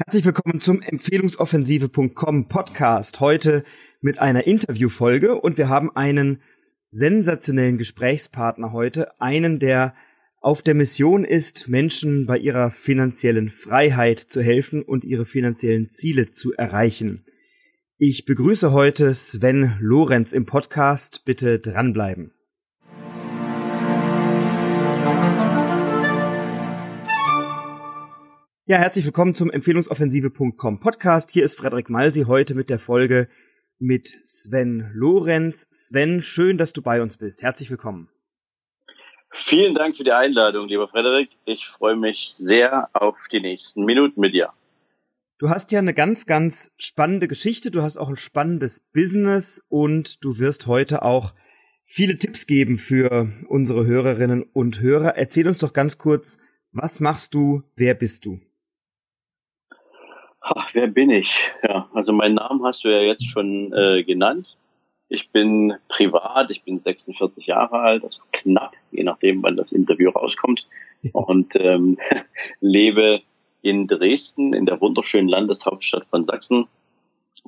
Herzlich willkommen zum Empfehlungsoffensive.com Podcast. Heute mit einer Interviewfolge und wir haben einen sensationellen Gesprächspartner heute. Einen, der auf der Mission ist, Menschen bei ihrer finanziellen Freiheit zu helfen und ihre finanziellen Ziele zu erreichen. Ich begrüße heute Sven Lorenz im Podcast. Bitte dranbleiben. Ja, herzlich willkommen zum Empfehlungsoffensive.com Podcast. Hier ist Frederik Malsi heute mit der Folge mit Sven Lorenz. Sven, schön, dass du bei uns bist. Herzlich willkommen. Vielen Dank für die Einladung, lieber Frederik. Ich freue mich sehr auf die nächsten Minuten mit dir. Du hast ja eine ganz, ganz spannende Geschichte. Du hast auch ein spannendes Business und du wirst heute auch viele Tipps geben für unsere Hörerinnen und Hörer. Erzähl uns doch ganz kurz, was machst du? Wer bist du? Ach, wer bin ich? Ja, also meinen Namen hast du ja jetzt schon äh, genannt. Ich bin privat, ich bin 46 Jahre alt, also knapp, je nachdem, wann das Interview rauskommt, und ähm, lebe in Dresden, in der wunderschönen Landeshauptstadt von Sachsen,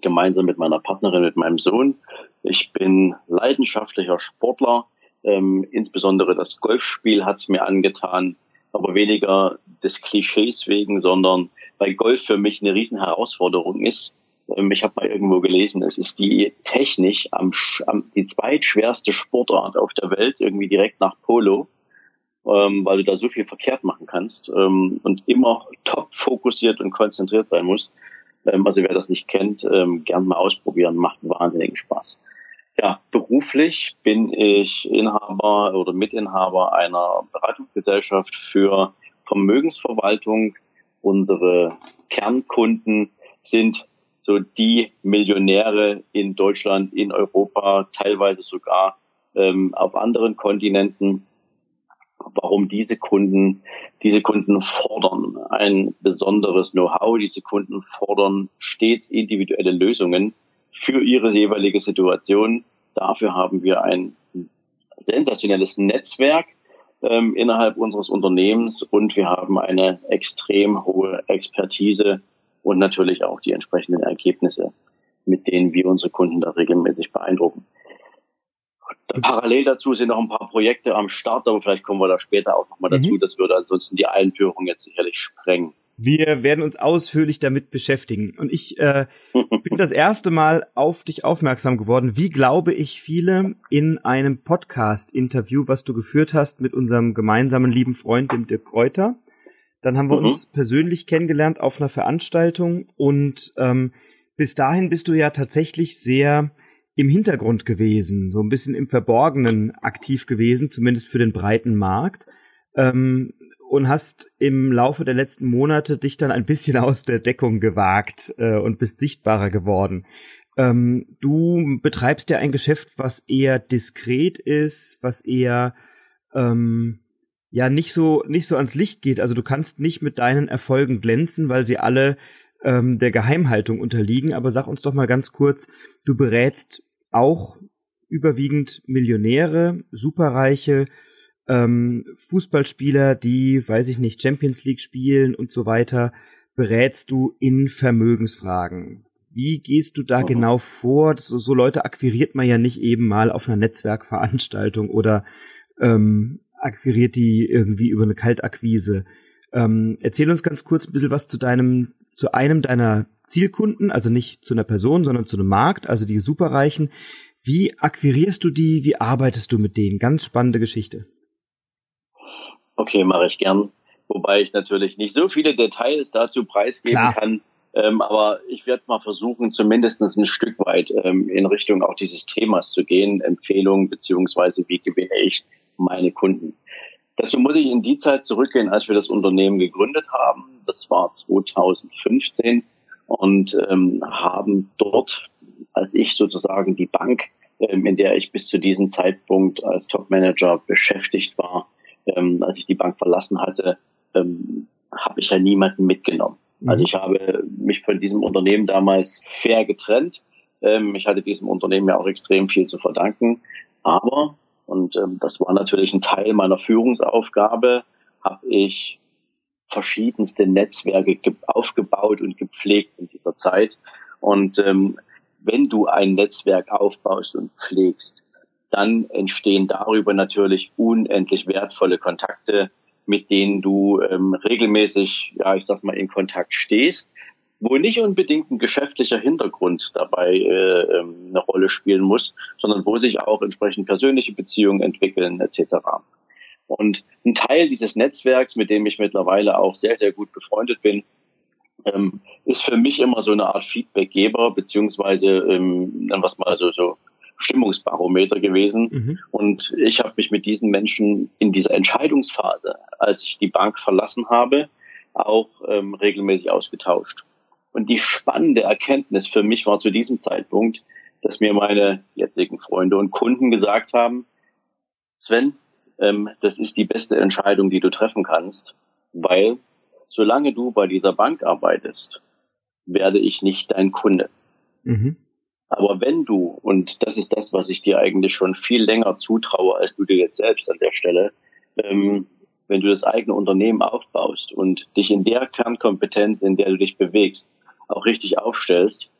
gemeinsam mit meiner Partnerin, mit meinem Sohn. Ich bin leidenschaftlicher Sportler, ähm, insbesondere das Golfspiel hat's mir angetan, aber weniger des Klischees wegen, sondern weil Golf für mich eine riesen Herausforderung ist. Ähm, ich habe mal irgendwo gelesen, es ist die technisch am, am, die zweitschwerste Sportart auf der Welt, irgendwie direkt nach Polo, ähm, weil du da so viel verkehrt machen kannst ähm, und immer top fokussiert und konzentriert sein musst. Ähm, also wer das nicht kennt, ähm, gern mal ausprobieren, macht wahnsinnigen Spaß. Ja, beruflich bin ich Inhaber oder Mitinhaber einer Beratungsgesellschaft für Vermögensverwaltung unsere Kernkunden sind so die Millionäre in Deutschland, in Europa, teilweise sogar ähm, auf anderen Kontinenten. Warum diese Kunden, diese Kunden fordern ein besonderes Know-how, diese Kunden fordern stets individuelle Lösungen für ihre jeweilige Situation. Dafür haben wir ein sensationelles Netzwerk ähm, innerhalb unseres Unternehmens und wir haben eine extrem hohe Expertise und natürlich auch die entsprechenden Ergebnisse, mit denen wir unsere Kunden da regelmäßig beeindrucken. Parallel dazu sind noch ein paar Projekte am Start, aber vielleicht kommen wir da später auch nochmal dazu. Mhm. Das würde ansonsten die Einführung jetzt sicherlich sprengen. Wir werden uns ausführlich damit beschäftigen. Und ich äh, bin das erste Mal auf dich aufmerksam geworden, wie glaube ich viele in einem Podcast-Interview, was du geführt hast mit unserem gemeinsamen lieben Freund, dem Dirk Kräuter. Dann haben wir mhm. uns persönlich kennengelernt auf einer Veranstaltung und ähm, bis dahin bist du ja tatsächlich sehr im Hintergrund gewesen, so ein bisschen im Verborgenen aktiv gewesen, zumindest für den breiten Markt. Ähm, und hast im Laufe der letzten Monate dich dann ein bisschen aus der Deckung gewagt äh, und bist sichtbarer geworden. Ähm, du betreibst ja ein Geschäft, was eher diskret ist, was eher ähm, ja nicht so nicht so ans Licht geht. Also du kannst nicht mit deinen Erfolgen glänzen, weil sie alle ähm, der Geheimhaltung unterliegen. Aber sag uns doch mal ganz kurz, du berätst auch überwiegend Millionäre, Superreiche, ähm, Fußballspieler, die, weiß ich nicht, Champions League spielen und so weiter, berätst du in Vermögensfragen. Wie gehst du da mhm. genau vor? So, so, Leute akquiriert man ja nicht eben mal auf einer Netzwerkveranstaltung oder ähm, akquiriert die irgendwie über eine Kaltakquise. Ähm, erzähl uns ganz kurz ein bisschen was zu deinem, zu einem deiner Zielkunden, also nicht zu einer Person, sondern zu einem Markt, also die Superreichen. Wie akquirierst du die? Wie arbeitest du mit denen? Ganz spannende Geschichte. Okay, mache ich gern. Wobei ich natürlich nicht so viele Details dazu preisgeben Klar. kann. Ähm, aber ich werde mal versuchen, zumindest ein Stück weit ähm, in Richtung auch dieses Themas zu gehen, Empfehlungen beziehungsweise wie gewinne ich meine Kunden. Dazu muss ich in die Zeit zurückgehen, als wir das Unternehmen gegründet haben. Das war 2015 und ähm, haben dort, als ich sozusagen die Bank, ähm, in der ich bis zu diesem Zeitpunkt als Topmanager beschäftigt war, ähm, als ich die Bank verlassen hatte, ähm, habe ich ja niemanden mitgenommen. Mhm. Also ich habe mich von diesem Unternehmen damals fair getrennt. Ähm, ich hatte diesem Unternehmen ja auch extrem viel zu verdanken. Aber, und ähm, das war natürlich ein Teil meiner Führungsaufgabe, habe ich verschiedenste Netzwerke aufgebaut und gepflegt in dieser Zeit. Und ähm, wenn du ein Netzwerk aufbaust und pflegst, dann entstehen darüber natürlich unendlich wertvolle Kontakte, mit denen du ähm, regelmäßig, ja, ich sag mal, in Kontakt stehst, wo nicht unbedingt ein geschäftlicher Hintergrund dabei äh, ähm, eine Rolle spielen muss, sondern wo sich auch entsprechend persönliche Beziehungen entwickeln etc. Und ein Teil dieses Netzwerks, mit dem ich mittlerweile auch sehr, sehr gut befreundet bin, ähm, ist für mich immer so eine Art Feedbackgeber, beziehungsweise, ähm, was mal so, so Stimmungsbarometer gewesen. Mhm. Und ich habe mich mit diesen Menschen in dieser Entscheidungsphase, als ich die Bank verlassen habe, auch ähm, regelmäßig ausgetauscht. Und die spannende Erkenntnis für mich war zu diesem Zeitpunkt, dass mir meine jetzigen Freunde und Kunden gesagt haben, Sven, ähm, das ist die beste Entscheidung, die du treffen kannst, weil solange du bei dieser Bank arbeitest, werde ich nicht dein Kunde. Mhm. Aber wenn du, und das ist das, was ich dir eigentlich schon viel länger zutraue, als du dir jetzt selbst an der Stelle, ähm, wenn du das eigene Unternehmen aufbaust und dich in der Kernkompetenz, in der du dich bewegst, auch richtig aufstellst,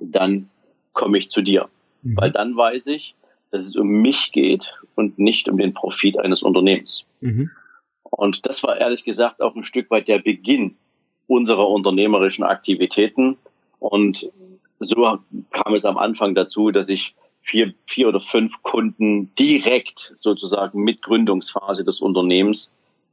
dann komme ich zu dir. Mhm. Weil dann weiß ich, dass es um mich geht und nicht um den Profit eines Unternehmens. Mhm. Und das war ehrlich gesagt auch ein Stück weit der Beginn unserer unternehmerischen Aktivitäten. Und so kam es am Anfang dazu, dass ich vier, vier oder fünf Kunden direkt sozusagen mit Gründungsphase des Unternehmens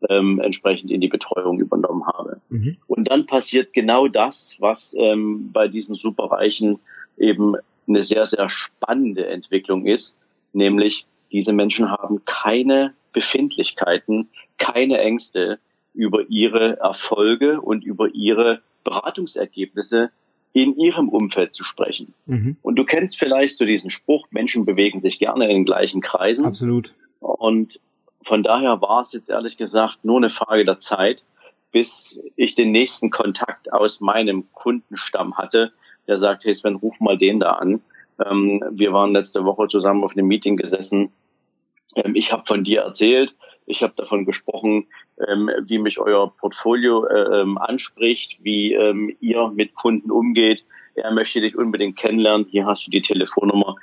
ähm, entsprechend in die Betreuung übernommen habe. Mhm. Und dann passiert genau das, was ähm, bei diesen Superreichen eben eine sehr, sehr spannende Entwicklung ist, nämlich diese Menschen haben keine Befindlichkeiten, keine Ängste über ihre Erfolge und über ihre Beratungsergebnisse in ihrem Umfeld zu sprechen. Mhm. Und du kennst vielleicht so diesen Spruch, Menschen bewegen sich gerne in den gleichen Kreisen. Absolut. Und von daher war es jetzt ehrlich gesagt nur eine Frage der Zeit, bis ich den nächsten Kontakt aus meinem Kundenstamm hatte, der sagt, hey Sven, ruf mal den da an. Ähm, wir waren letzte Woche zusammen auf einem Meeting gesessen. Ähm, ich habe von dir erzählt, ich habe davon gesprochen, ähm, wie mich euer Portfolio äh, ähm, anspricht, wie ähm, ihr mit Kunden umgeht. Er möchte dich unbedingt kennenlernen. Hier hast du die Telefonnummer.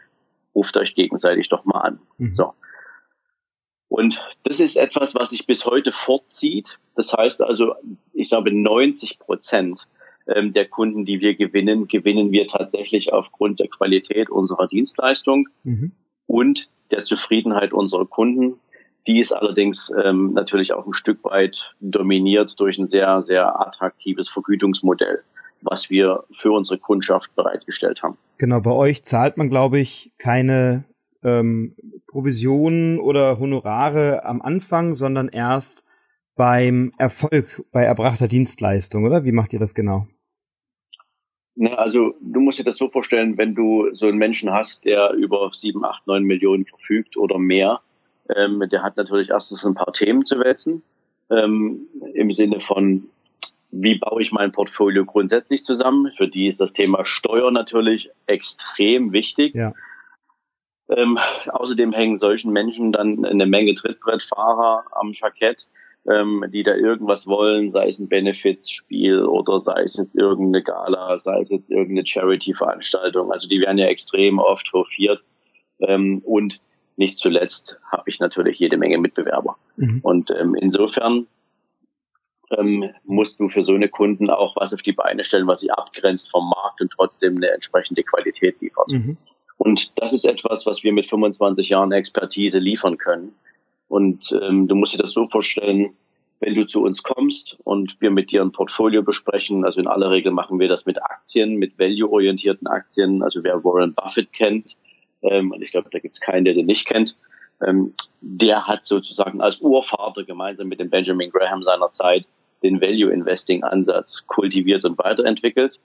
Ruft euch gegenseitig doch mal an. Mhm. So. Und das ist etwas, was sich bis heute fortzieht. Das heißt also, ich sage 90 Prozent ähm, der Kunden, die wir gewinnen, gewinnen wir tatsächlich aufgrund der Qualität unserer Dienstleistung mhm. und der Zufriedenheit unserer Kunden. Die ist allerdings ähm, natürlich auch ein Stück weit dominiert durch ein sehr, sehr attraktives Vergütungsmodell, was wir für unsere Kundschaft bereitgestellt haben. Genau, bei euch zahlt man, glaube ich, keine ähm, Provisionen oder Honorare am Anfang, sondern erst beim Erfolg bei erbrachter Dienstleistung, oder? Wie macht ihr das genau? Ne, also du musst dir das so vorstellen, wenn du so einen Menschen hast, der über sieben, acht, neun Millionen verfügt oder mehr, ähm, der hat natürlich erstens ein paar Themen zu wälzen, ähm, im Sinne von, wie baue ich mein Portfolio grundsätzlich zusammen? Für die ist das Thema Steuer natürlich extrem wichtig. Ja. Ähm, außerdem hängen solchen Menschen dann eine Menge Trittbrettfahrer am Jackett, ähm, die da irgendwas wollen, sei es ein Benefits-Spiel oder sei es jetzt irgendeine Gala, sei es jetzt irgendeine Charity-Veranstaltung. Also die werden ja extrem oft hofiert. Ähm, und nicht zuletzt habe ich natürlich jede Menge Mitbewerber. Mhm. Und ähm, insofern ähm, musst du für so eine Kunden auch was auf die Beine stellen, was sie abgrenzt vom Markt und trotzdem eine entsprechende Qualität liefert. Mhm. Und das ist etwas, was wir mit 25 Jahren Expertise liefern können. Und ähm, du musst dir das so vorstellen, wenn du zu uns kommst und wir mit dir ein Portfolio besprechen, also in aller Regel machen wir das mit Aktien, mit value-orientierten Aktien, also wer Warren Buffett kennt, ähm, und ich glaube, da gibt es keinen, der den nicht kennt, ähm, der hat sozusagen als Urvater gemeinsam mit dem Benjamin Graham seiner Zeit den Value-Investing-Ansatz kultiviert und weiterentwickelt.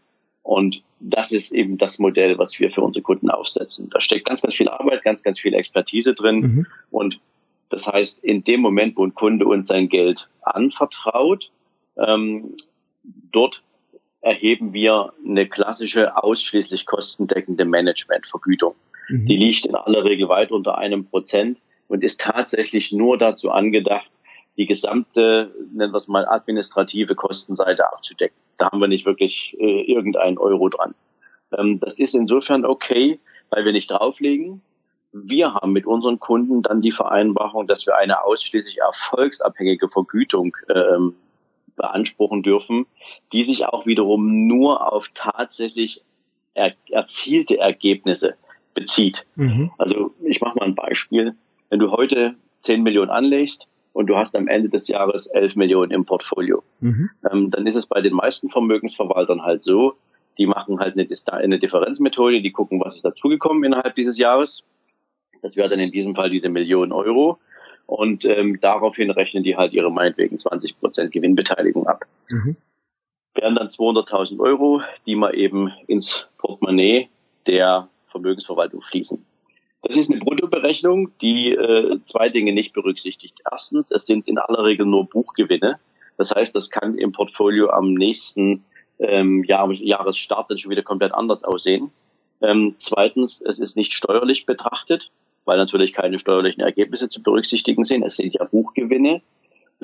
Und das ist eben das Modell, was wir für unsere Kunden aufsetzen. Da steckt ganz, ganz viel Arbeit, ganz, ganz viel Expertise drin. Mhm. Und das heißt, in dem Moment, wo ein Kunde uns sein Geld anvertraut, ähm, dort erheben wir eine klassische, ausschließlich kostendeckende Managementvergütung. Mhm. Die liegt in aller Regel weit unter einem Prozent und ist tatsächlich nur dazu angedacht, die gesamte, nennen wir es mal, administrative Kostenseite abzudecken. Da haben wir nicht wirklich äh, irgendeinen Euro dran. Ähm, das ist insofern okay, weil wir nicht drauflegen. Wir haben mit unseren Kunden dann die Vereinbarung, dass wir eine ausschließlich erfolgsabhängige Vergütung ähm, beanspruchen dürfen, die sich auch wiederum nur auf tatsächlich er erzielte Ergebnisse bezieht. Mhm. Also ich mache mal ein Beispiel. Wenn du heute 10 Millionen anlegst und du hast am Ende des Jahres 11 Millionen im Portfolio, mhm. ähm, dann ist es bei den meisten Vermögensverwaltern halt so, die machen halt eine, eine Differenzmethode, die gucken, was ist dazugekommen innerhalb dieses Jahres. Das wäre dann in diesem Fall diese Millionen Euro. Und ähm, daraufhin rechnen die halt ihre meinetwegen 20 Prozent Gewinnbeteiligung ab. Mhm. Wären dann 200.000 Euro, die man eben ins Portemonnaie der Vermögensverwaltung fließen. Das ist eine Bruttoberechnung, die äh, zwei Dinge nicht berücksichtigt. Erstens, es sind in aller Regel nur Buchgewinne. Das heißt, das kann im Portfolio am nächsten ähm, Jahr, Jahresstart dann schon wieder komplett anders aussehen. Ähm, zweitens, es ist nicht steuerlich betrachtet, weil natürlich keine steuerlichen Ergebnisse zu berücksichtigen sind. Es sind ja Buchgewinne.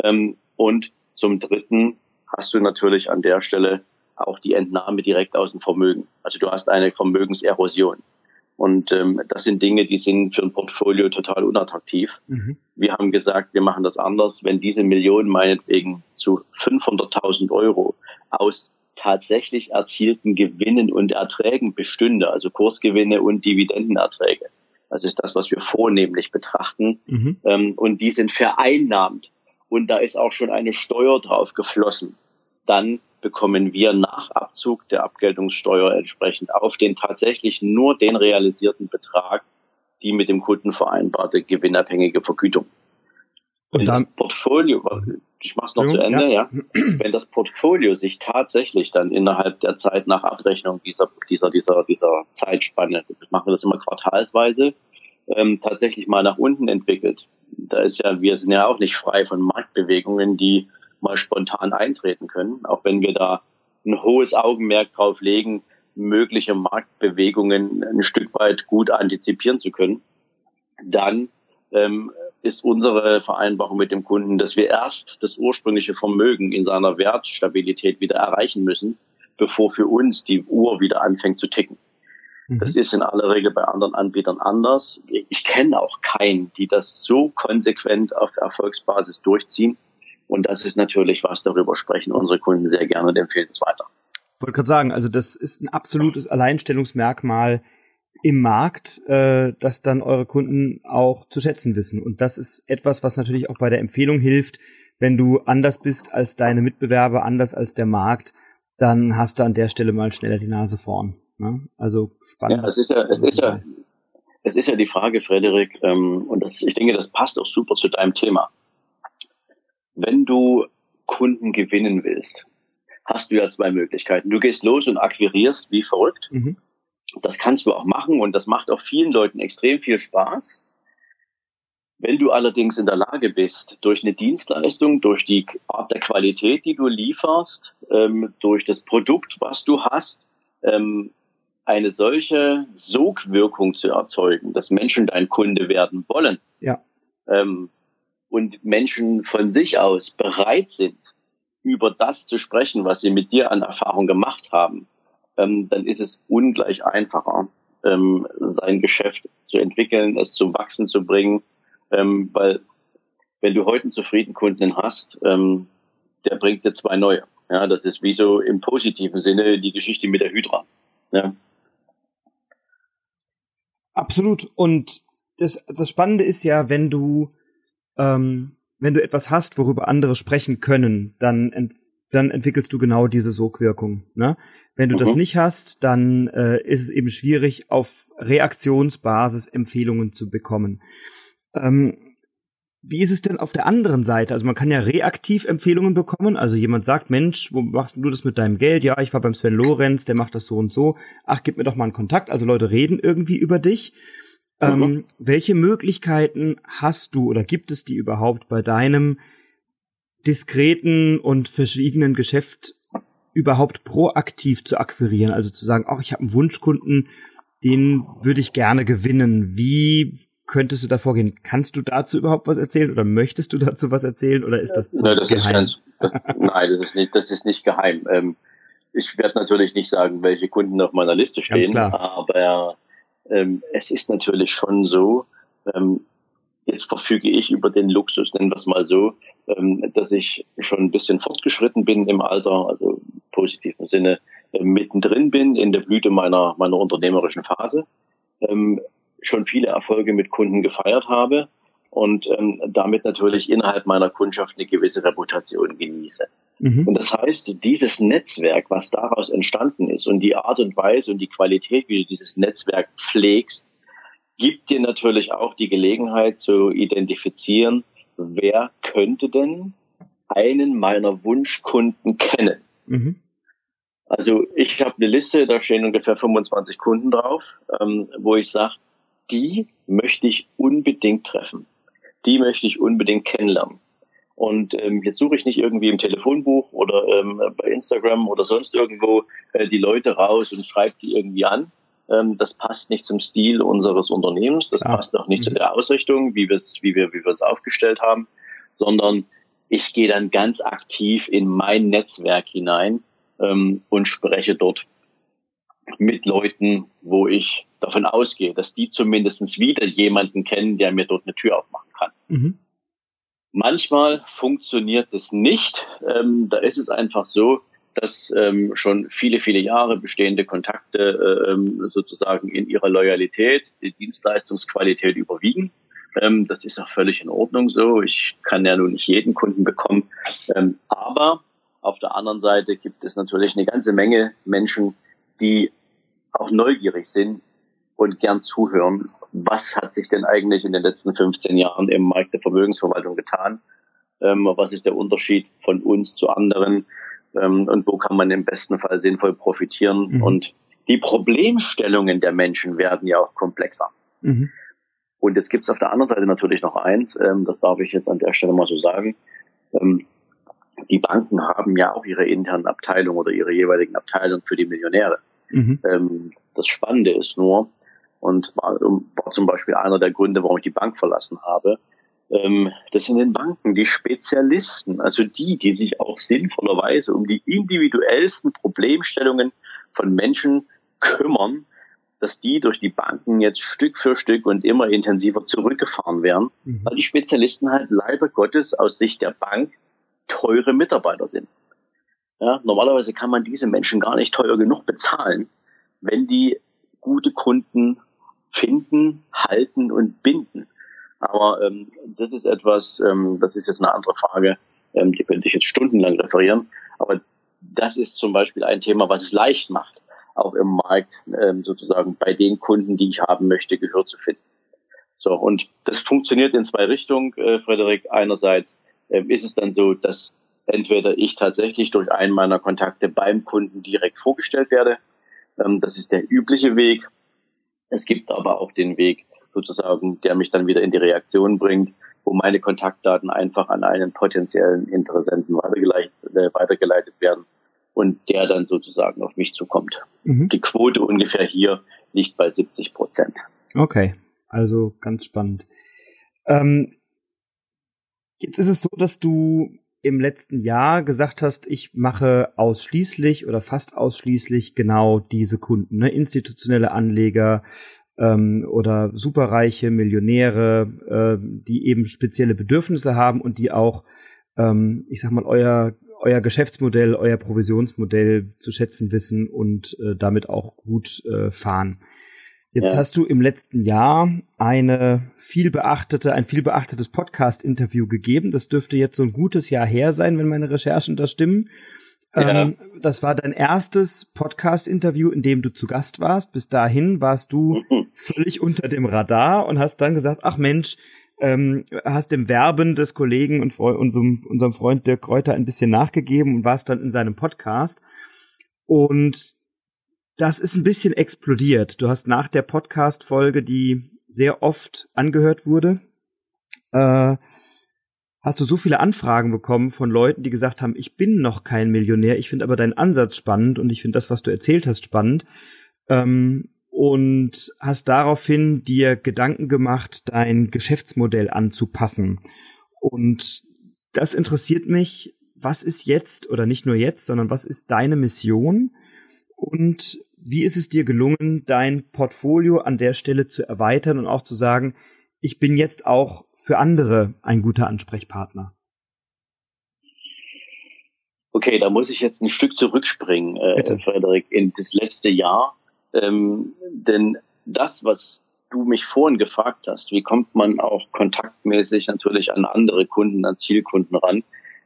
Ähm, und zum Dritten hast du natürlich an der Stelle auch die Entnahme direkt aus dem Vermögen. Also du hast eine Vermögenserosion. Und ähm, das sind Dinge, die sind für ein Portfolio total unattraktiv. Mhm. Wir haben gesagt, wir machen das anders. Wenn diese Million meinetwegen zu 500.000 Euro aus tatsächlich erzielten Gewinnen und Erträgen bestünde, also Kursgewinne und Dividendenerträge. Das ist das, was wir vornehmlich betrachten. Mhm. Ähm, und die sind vereinnahmt. Und da ist auch schon eine Steuer drauf geflossen. Dann bekommen wir nach Abzug der Abgeltungssteuer entsprechend auf den tatsächlich nur den realisierten Betrag die mit dem Kunden vereinbarte gewinnabhängige Vergütung. Und Wenn dann, das Portfolio, ich mache es noch zu Ende, ja. ja. Wenn das Portfolio sich tatsächlich dann innerhalb der Zeit nach Abrechnung dieser, dieser, dieser, dieser Zeitspanne, machen wir das immer quartalsweise, ähm, tatsächlich mal nach unten entwickelt. Da ist ja, wir sind ja auch nicht frei von Marktbewegungen, die mal spontan eintreten können, auch wenn wir da ein hohes Augenmerk drauf legen, mögliche Marktbewegungen ein Stück weit gut antizipieren zu können, dann ähm, ist unsere Vereinbarung mit dem Kunden, dass wir erst das ursprüngliche Vermögen in seiner Wertstabilität wieder erreichen müssen, bevor für uns die Uhr wieder anfängt zu ticken. Mhm. Das ist in aller Regel bei anderen Anbietern anders. Ich kenne auch keinen, die das so konsequent auf Erfolgsbasis durchziehen. Und das ist natürlich was, darüber sprechen unsere Kunden sehr gerne und empfehlen es weiter. Ich wollte gerade sagen, also das ist ein absolutes Alleinstellungsmerkmal im Markt, äh, das dann eure Kunden auch zu schätzen wissen. Und das ist etwas, was natürlich auch bei der Empfehlung hilft. Wenn du anders bist als deine Mitbewerber, anders als der Markt, dann hast du an der Stelle mal schneller die Nase vorn. Ne? Also spannend. Ja, es ist ja, es ist ja, es ist ja die Frage, Frederik, ähm, und das, ich denke, das passt auch super zu deinem Thema. Wenn du Kunden gewinnen willst, hast du ja zwei Möglichkeiten. Du gehst los und akquirierst wie verrückt. Mhm. Das kannst du auch machen und das macht auch vielen Leuten extrem viel Spaß. Wenn du allerdings in der Lage bist, durch eine Dienstleistung, durch die Art der Qualität, die du lieferst, ähm, durch das Produkt, was du hast, ähm, eine solche Sogwirkung zu erzeugen, dass Menschen dein Kunde werden wollen. Ja. Ähm, und Menschen von sich aus bereit sind, über das zu sprechen, was sie mit dir an Erfahrung gemacht haben, ähm, dann ist es ungleich einfacher, ähm, sein Geschäft zu entwickeln, es zum Wachsen zu bringen, ähm, weil wenn du heute einen zufriedenen Kunden hast, ähm, der bringt dir zwei neue. Ja, das ist wie so im positiven Sinne die Geschichte mit der Hydra. Ja. Absolut. Und das, das Spannende ist ja, wenn du ähm, wenn du etwas hast, worüber andere sprechen können, dann ent dann entwickelst du genau diese Sogwirkung. Ne? Wenn du mhm. das nicht hast, dann äh, ist es eben schwierig, auf Reaktionsbasis Empfehlungen zu bekommen. Ähm, wie ist es denn auf der anderen Seite? Also man kann ja reaktiv Empfehlungen bekommen. Also jemand sagt, Mensch, wo machst du das mit deinem Geld? Ja, ich war beim Sven Lorenz, der macht das so und so. Ach, gib mir doch mal einen Kontakt. Also Leute reden irgendwie über dich. Ähm, mhm. welche Möglichkeiten hast du oder gibt es die überhaupt bei deinem diskreten und verschwiegenen Geschäft überhaupt proaktiv zu akquirieren? Also zu sagen, ach, ich habe einen Wunschkunden, den würde ich gerne gewinnen. Wie könntest du da vorgehen? Kannst du dazu überhaupt was erzählen oder möchtest du dazu was erzählen oder ist das zu Nein, das geheim? Ist ganz, das, nein, das ist nicht, das ist nicht geheim. Ähm, ich werde natürlich nicht sagen, welche Kunden auf meiner Liste stehen, aber ähm, es ist natürlich schon so, ähm, jetzt verfüge ich über den Luxus, nennen wir es mal so, ähm, dass ich schon ein bisschen fortgeschritten bin im Alter, also im positiven Sinne äh, mittendrin bin in der Blüte meiner, meiner unternehmerischen Phase, ähm, schon viele Erfolge mit Kunden gefeiert habe und ähm, damit natürlich innerhalb meiner Kundschaft eine gewisse Reputation genieße. Mhm. Und das heißt, dieses Netzwerk, was daraus entstanden ist und die Art und Weise und die Qualität, wie du dieses Netzwerk pflegst, gibt dir natürlich auch die Gelegenheit zu identifizieren, wer könnte denn einen meiner Wunschkunden kennen. Mhm. Also ich habe eine Liste, da stehen ungefähr 25 Kunden drauf, ähm, wo ich sage, die möchte ich unbedingt treffen. Die möchte ich unbedingt kennenlernen. Und ähm, jetzt suche ich nicht irgendwie im Telefonbuch oder ähm, bei Instagram oder sonst irgendwo äh, die Leute raus und schreibe die irgendwie an. Ähm, das passt nicht zum Stil unseres Unternehmens, das ah. passt auch nicht mhm. zu der Ausrichtung, wie wir es wie wir, wie wir es aufgestellt haben, sondern ich gehe dann ganz aktiv in mein Netzwerk hinein ähm, und spreche dort mit Leuten, wo ich davon ausgehe, dass die zumindest wieder jemanden kennen, der mir dort eine Tür aufmachen kann. Mhm. Manchmal funktioniert es nicht. Ähm, da ist es einfach so, dass ähm, schon viele, viele Jahre bestehende Kontakte äh, ähm, sozusagen in ihrer Loyalität, die Dienstleistungsqualität überwiegen. Ähm, das ist auch völlig in Ordnung so. Ich kann ja nun nicht jeden Kunden bekommen. Ähm, aber auf der anderen Seite gibt es natürlich eine ganze Menge Menschen, die auch neugierig sind und gern zuhören. Was hat sich denn eigentlich in den letzten 15 Jahren im Markt der Vermögensverwaltung getan? Ähm, was ist der Unterschied von uns zu anderen? Ähm, und wo kann man im besten Fall sinnvoll profitieren? Mhm. Und die Problemstellungen der Menschen werden ja auch komplexer. Mhm. Und jetzt gibt es auf der anderen Seite natürlich noch eins, ähm, das darf ich jetzt an der Stelle mal so sagen. Ähm, die Banken haben ja auch ihre internen Abteilungen oder ihre jeweiligen Abteilungen für die Millionäre. Mhm. Ähm, das Spannende ist nur, und war, war, zum Beispiel einer der Gründe, warum ich die Bank verlassen habe, ähm, das sind den Banken die Spezialisten, also die, die sich auch sinnvollerweise um die individuellsten Problemstellungen von Menschen kümmern, dass die durch die Banken jetzt Stück für Stück und immer intensiver zurückgefahren werden, mhm. weil die Spezialisten halt leider Gottes aus Sicht der Bank teure Mitarbeiter sind. Ja, normalerweise kann man diese Menschen gar nicht teuer genug bezahlen, wenn die gute Kunden finden, halten und binden. Aber ähm, das ist etwas, ähm, das ist jetzt eine andere Frage, ähm, die könnte ich jetzt stundenlang referieren. Aber das ist zum Beispiel ein Thema, was es leicht macht, auch im Markt ähm, sozusagen bei den Kunden, die ich haben möchte, Gehör zu finden. So, und das funktioniert in zwei Richtungen, äh, Frederik. Einerseits äh, ist es dann so, dass entweder ich tatsächlich durch einen meiner Kontakte beim Kunden direkt vorgestellt werde. Ähm, das ist der übliche Weg. Es gibt aber auch den Weg sozusagen, der mich dann wieder in die Reaktion bringt, wo meine Kontaktdaten einfach an einen potenziellen Interessenten weitergeleitet, äh, weitergeleitet werden und der dann sozusagen auf mich zukommt. Mhm. Die Quote ungefähr hier liegt bei 70 Prozent. Okay, also ganz spannend. Ähm, jetzt ist es so, dass du im letzten Jahr gesagt hast, ich mache ausschließlich oder fast ausschließlich genau diese Kunden, ne? institutionelle Anleger ähm, oder superreiche Millionäre, äh, die eben spezielle Bedürfnisse haben und die auch, ähm, ich sag mal, euer euer Geschäftsmodell, euer Provisionsmodell zu schätzen wissen und äh, damit auch gut äh, fahren. Jetzt ja. hast du im letzten Jahr eine viel beachtete, ein viel beachtetes Podcast-Interview gegeben. Das dürfte jetzt so ein gutes Jahr her sein, wenn meine Recherchen da stimmen. Ja. Ähm, das war dein erstes Podcast-Interview, in dem du zu Gast warst. Bis dahin warst du mhm. völlig unter dem Radar und hast dann gesagt, ach Mensch, ähm, hast dem Werben des Kollegen und unserem, unserem Freund Dirk Kräuter ein bisschen nachgegeben und warst dann in seinem Podcast. Und das ist ein bisschen explodiert. Du hast nach der Podcast-Folge, die sehr oft angehört wurde, äh, hast du so viele Anfragen bekommen von Leuten, die gesagt haben, ich bin noch kein Millionär, ich finde aber deinen Ansatz spannend und ich finde das, was du erzählt hast, spannend. Ähm, und hast daraufhin dir Gedanken gemacht, dein Geschäftsmodell anzupassen. Und das interessiert mich. Was ist jetzt oder nicht nur jetzt, sondern was ist deine Mission? Und wie ist es dir gelungen, dein Portfolio an der Stelle zu erweitern und auch zu sagen, ich bin jetzt auch für andere ein guter Ansprechpartner? Okay, da muss ich jetzt ein Stück zurückspringen, äh, Frederik, in das letzte Jahr. Ähm, denn das, was du mich vorhin gefragt hast, wie kommt man auch kontaktmäßig natürlich an andere Kunden, an Zielkunden ran?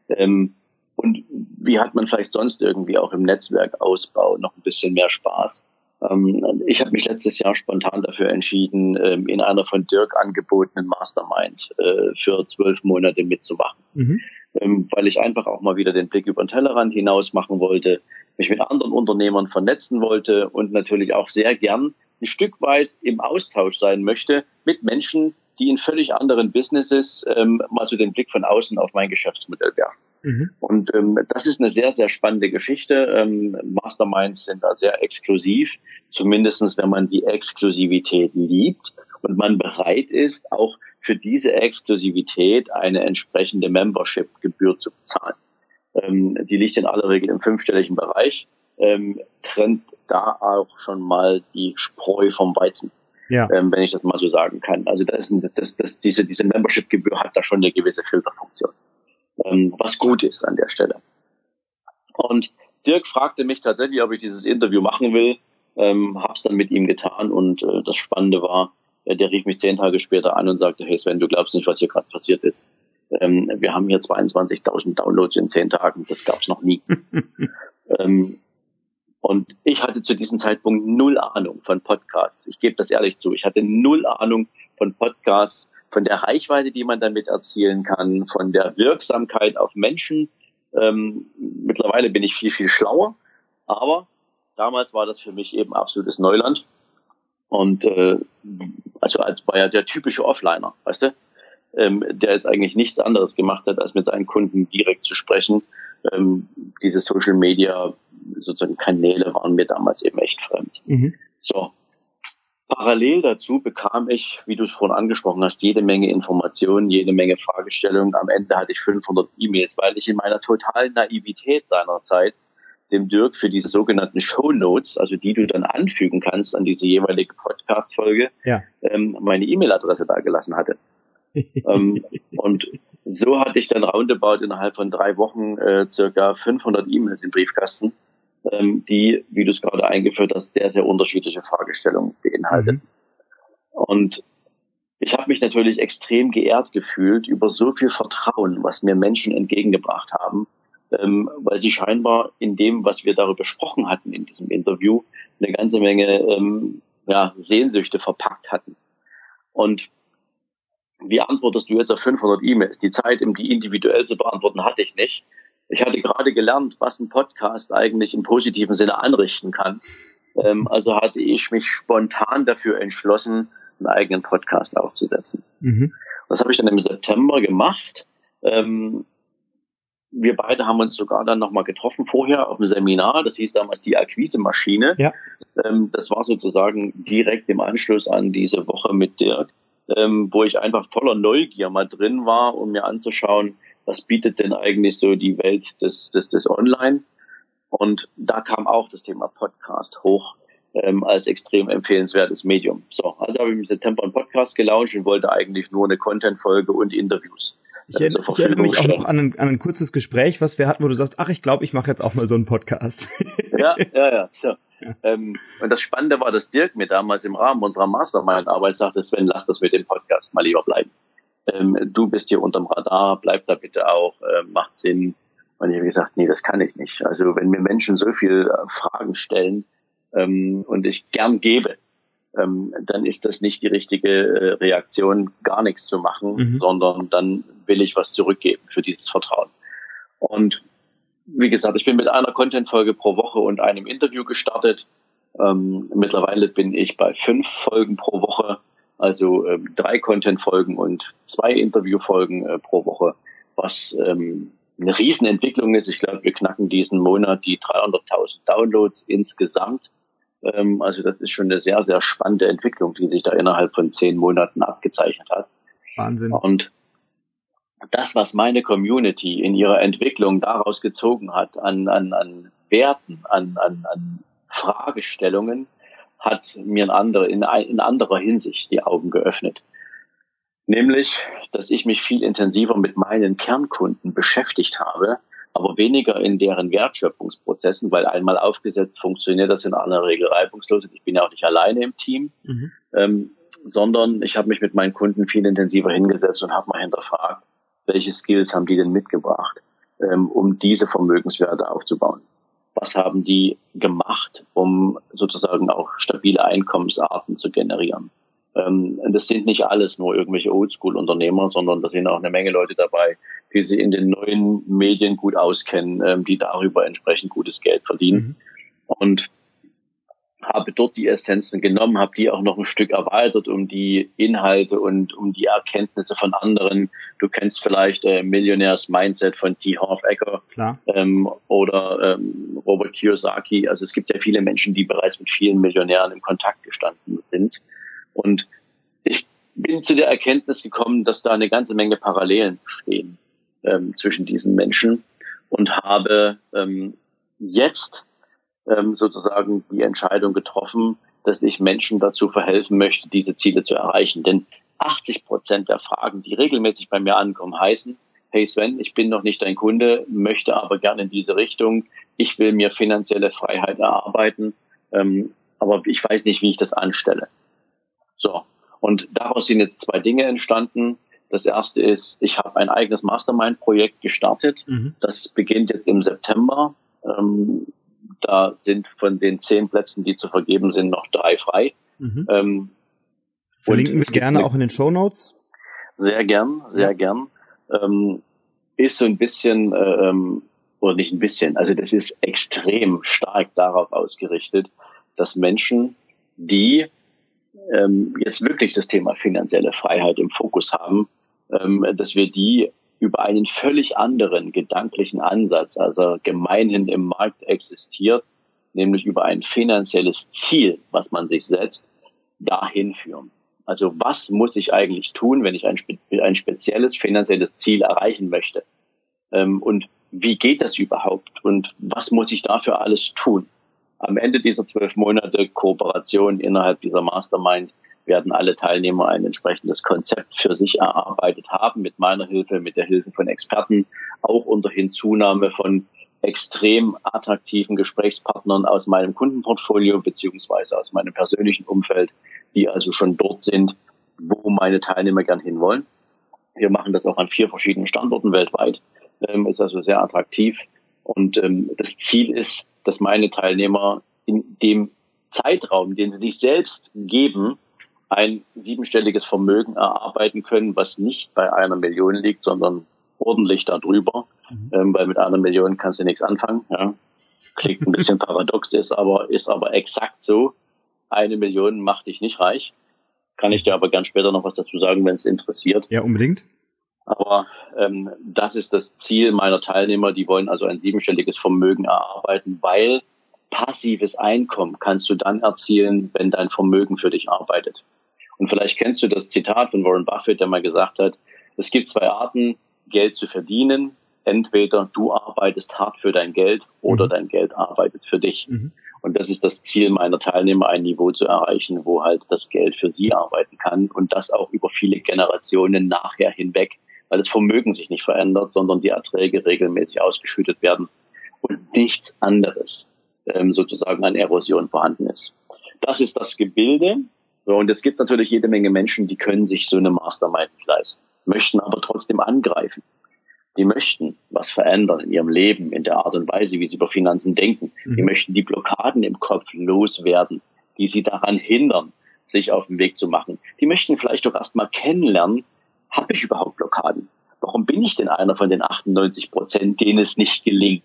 Ähm, und wie hat man vielleicht sonst irgendwie auch im Netzwerkausbau noch ein bisschen mehr Spaß? Ähm, ich habe mich letztes Jahr spontan dafür entschieden, ähm, in einer von Dirk angebotenen Mastermind äh, für zwölf Monate mitzumachen. Mhm. Ähm, weil ich einfach auch mal wieder den Blick über den Tellerrand hinaus machen wollte, mich mit anderen Unternehmern vernetzen wollte und natürlich auch sehr gern ein Stück weit im Austausch sein möchte mit Menschen, die in völlig anderen Businesses mal so den Blick von außen auf mein Geschäftsmodell werfen. Mhm. Und ähm, das ist eine sehr, sehr spannende Geschichte. Ähm, Masterminds sind da sehr exklusiv, zumindestens wenn man die Exklusivität liebt und man bereit ist, auch für diese Exklusivität eine entsprechende Membership-Gebühr zu bezahlen. Ähm, die liegt in aller Regel im fünfstelligen Bereich, ähm, trennt da auch schon mal die Spreu vom Weizen. Ja. Ähm, wenn ich das mal so sagen kann. Also das, das, das, diese, diese Membership-Gebühr hat da schon eine gewisse Filterfunktion ähm, was gut ist an der Stelle. Und Dirk fragte mich tatsächlich, ob ich dieses Interview machen will, ähm, hab's dann mit ihm getan und äh, das Spannende war, äh, der rief mich zehn Tage später an und sagte, hey Sven, du glaubst nicht, was hier gerade passiert ist. Ähm, wir haben hier 22.000 Downloads in zehn Tagen, das gab's noch nie. ähm, und ich hatte zu diesem Zeitpunkt null Ahnung von Podcasts. Ich gebe das ehrlich zu. Ich hatte null Ahnung von Podcasts von der Reichweite, die man damit erzielen kann, von der Wirksamkeit auf Menschen. Ähm, mittlerweile bin ich viel, viel schlauer, aber damals war das für mich eben absolutes Neuland. Und äh, also als war ja der typische Offliner, weißt du, ähm, der jetzt eigentlich nichts anderes gemacht hat, als mit seinen Kunden direkt zu sprechen. Ähm, diese Social Media sozusagen Kanäle waren mir damals eben echt fremd. Mhm. So, Parallel dazu bekam ich, wie du es vorhin angesprochen hast, jede Menge Informationen, jede Menge Fragestellungen. Am Ende hatte ich 500 E-Mails, weil ich in meiner totalen Naivität seinerzeit dem Dirk für diese sogenannten Show Notes, also die du dann anfügen kannst an diese jeweilige Podcast-Folge, ja. ähm, meine E-Mail-Adresse da gelassen hatte. ähm, und so hatte ich dann roundabout innerhalb von drei Wochen äh, circa 500 E-Mails im Briefkasten die, wie du es gerade eingeführt hast, sehr, sehr unterschiedliche Fragestellungen beinhaltet. Mhm. Und ich habe mich natürlich extrem geehrt gefühlt über so viel Vertrauen, was mir Menschen entgegengebracht haben, ähm, weil sie scheinbar in dem, was wir darüber besprochen hatten in diesem Interview, eine ganze Menge ähm, ja, Sehnsüchte verpackt hatten. Und wie antwortest du jetzt auf 500 E-Mails? Die Zeit, um die individuell zu beantworten, hatte ich nicht. Ich hatte gerade gelernt, was ein Podcast eigentlich im positiven Sinne anrichten kann. Ähm, also hatte ich mich spontan dafür entschlossen, einen eigenen Podcast aufzusetzen. Mhm. Das habe ich dann im September gemacht. Ähm, wir beide haben uns sogar dann nochmal getroffen vorher auf einem Seminar, das hieß damals die Akquise-Maschine. Ja. Ähm, das war sozusagen direkt im Anschluss an diese Woche mit Dirk, ähm, wo ich einfach voller Neugier mal drin war, um mir anzuschauen, was bietet denn eigentlich so die Welt des, des, des Online? Und da kam auch das Thema Podcast hoch ähm, als extrem empfehlenswertes Medium. So, also habe ich im September einen Podcast gelauncht und wollte eigentlich nur eine Content-Folge und Interviews. Ich, äh, ich erinnere mich auch noch an ein, an ein kurzes Gespräch, was wir hatten, wo du sagst, ach, ich glaube, ich mache jetzt auch mal so einen Podcast. ja, ja, ja. So. Ja. Ähm, und das Spannende war, dass Dirk mir damals im Rahmen unserer Mastermind-Arbeit sagte, Sven, lass das mit dem Podcast mal lieber bleiben ähm, du bist hier unterm Radar, bleib da bitte auch, äh, macht Sinn. Und ich habe gesagt, nee, das kann ich nicht. Also wenn mir Menschen so viel äh, Fragen stellen ähm, und ich gern gebe, ähm, dann ist das nicht die richtige äh, Reaktion, gar nichts zu machen, mhm. sondern dann will ich was zurückgeben für dieses Vertrauen. Und wie gesagt, ich bin mit einer Content-Folge pro Woche und einem Interview gestartet. Ähm, mittlerweile bin ich bei fünf Folgen pro Woche also ähm, drei Content-Folgen und zwei Interview-Folgen äh, pro Woche, was ähm, eine Riesenentwicklung ist. Ich glaube, wir knacken diesen Monat die 300.000 Downloads insgesamt. Ähm, also das ist schon eine sehr, sehr spannende Entwicklung, die sich da innerhalb von zehn Monaten abgezeichnet hat. Wahnsinn. Und das, was meine Community in ihrer Entwicklung daraus gezogen hat, an, an, an Werten, an, an, an Fragestellungen, hat mir in, andere, in, in anderer Hinsicht die Augen geöffnet. Nämlich, dass ich mich viel intensiver mit meinen Kernkunden beschäftigt habe, aber weniger in deren Wertschöpfungsprozessen, weil einmal aufgesetzt funktioniert das in aller Regel reibungslos. Ich bin ja auch nicht alleine im Team, mhm. ähm, sondern ich habe mich mit meinen Kunden viel intensiver hingesetzt und habe mal hinterfragt, welche Skills haben die denn mitgebracht, ähm, um diese Vermögenswerte aufzubauen? Was haben die gemacht, um sozusagen auch stabile Einkommensarten zu generieren? Ähm, das sind nicht alles nur irgendwelche Oldschool-Unternehmer, sondern da sind auch eine Menge Leute dabei, die sich in den neuen Medien gut auskennen, ähm, die darüber entsprechend gutes Geld verdienen. Mhm. Und habe dort die Essenzen genommen, habe die auch noch ein Stück erweitert um die Inhalte und um die Erkenntnisse von anderen. Du kennst vielleicht äh, Millionärs Mindset von T. Harv Ecker ähm, oder ähm, Robert Kiyosaki. Also es gibt ja viele Menschen, die bereits mit vielen Millionären in Kontakt gestanden sind. Und ich bin zu der Erkenntnis gekommen, dass da eine ganze Menge Parallelen bestehen ähm, zwischen diesen Menschen und habe ähm, jetzt ähm, sozusagen die Entscheidung getroffen, dass ich Menschen dazu verhelfen möchte, diese Ziele zu erreichen. Denn 80 Prozent der Fragen, die regelmäßig bei mir ankommen, heißen, hey Sven, ich bin noch nicht dein Kunde, möchte aber gerne in diese Richtung. Ich will mir finanzielle Freiheit erarbeiten, ähm, aber ich weiß nicht, wie ich das anstelle. So. Und daraus sind jetzt zwei Dinge entstanden. Das erste ist, ich habe ein eigenes Mastermind-Projekt gestartet. Mhm. Das beginnt jetzt im September. Ähm, da sind von den zehn Plätzen, die zu vergeben sind, noch drei frei. Mhm. Ähm, Verlinken wir gerne auch in den Show Notes. Sehr gern, sehr gern. Ähm, ist so ein bisschen, äh, ähm, oder nicht ein bisschen, also das ist extrem stark darauf ausgerichtet, dass Menschen, die ähm, jetzt wirklich das Thema finanzielle Freiheit im Fokus haben, ähm, dass wir die über einen völlig anderen gedanklichen Ansatz, also gemeinhin im Markt existiert, nämlich über ein finanzielles Ziel, was man sich setzt, dahin führen. Also was muss ich eigentlich tun, wenn ich ein, ein spezielles finanzielles Ziel erreichen möchte? Ähm, und wie geht das überhaupt? Und was muss ich dafür alles tun? Am Ende dieser zwölf Monate Kooperation innerhalb dieser Mastermind werden alle Teilnehmer ein entsprechendes Konzept für sich erarbeitet haben, mit meiner Hilfe, mit der Hilfe von Experten, auch unter Hinzunahme von extrem attraktiven Gesprächspartnern aus meinem Kundenportfolio beziehungsweise aus meinem persönlichen Umfeld, die also schon dort sind, wo meine Teilnehmer gern hinwollen. Wir machen das auch an vier verschiedenen Standorten weltweit, ähm, ist also sehr attraktiv. Und ähm, das Ziel ist, dass meine Teilnehmer in dem Zeitraum, den sie sich selbst geben, ein siebenstelliges Vermögen erarbeiten können, was nicht bei einer Million liegt, sondern ordentlich darüber, mhm. ähm, weil mit einer Million kannst du nichts anfangen. Ja. Klingt ein bisschen paradox, ist aber, ist aber exakt so. Eine Million macht dich nicht reich. Kann ich dir aber gern später noch was dazu sagen, wenn es interessiert. Ja, unbedingt. Aber ähm, das ist das Ziel meiner Teilnehmer. Die wollen also ein siebenstelliges Vermögen erarbeiten, weil passives Einkommen kannst du dann erzielen, wenn dein Vermögen für dich arbeitet. Und vielleicht kennst du das Zitat von Warren Buffett, der mal gesagt hat, es gibt zwei Arten, Geld zu verdienen. Entweder du arbeitest hart für dein Geld oder mhm. dein Geld arbeitet für dich. Mhm. Und das ist das Ziel meiner Teilnehmer, ein Niveau zu erreichen, wo halt das Geld für sie arbeiten kann und das auch über viele Generationen nachher hinweg, weil das Vermögen sich nicht verändert, sondern die Erträge regelmäßig ausgeschüttet werden und nichts anderes ähm, sozusagen an Erosion vorhanden ist. Das ist das Gebilde, so, und jetzt gibt es natürlich jede Menge Menschen, die können sich so eine Mastermind nicht leisten, möchten aber trotzdem angreifen. Die möchten was verändern in ihrem Leben, in der Art und Weise, wie sie über Finanzen denken. Mhm. Die möchten die Blockaden im Kopf loswerden, die sie daran hindern, sich auf den Weg zu machen. Die möchten vielleicht auch erstmal kennenlernen, habe ich überhaupt Blockaden? Warum bin ich denn einer von den 98 Prozent, denen es nicht gelingt,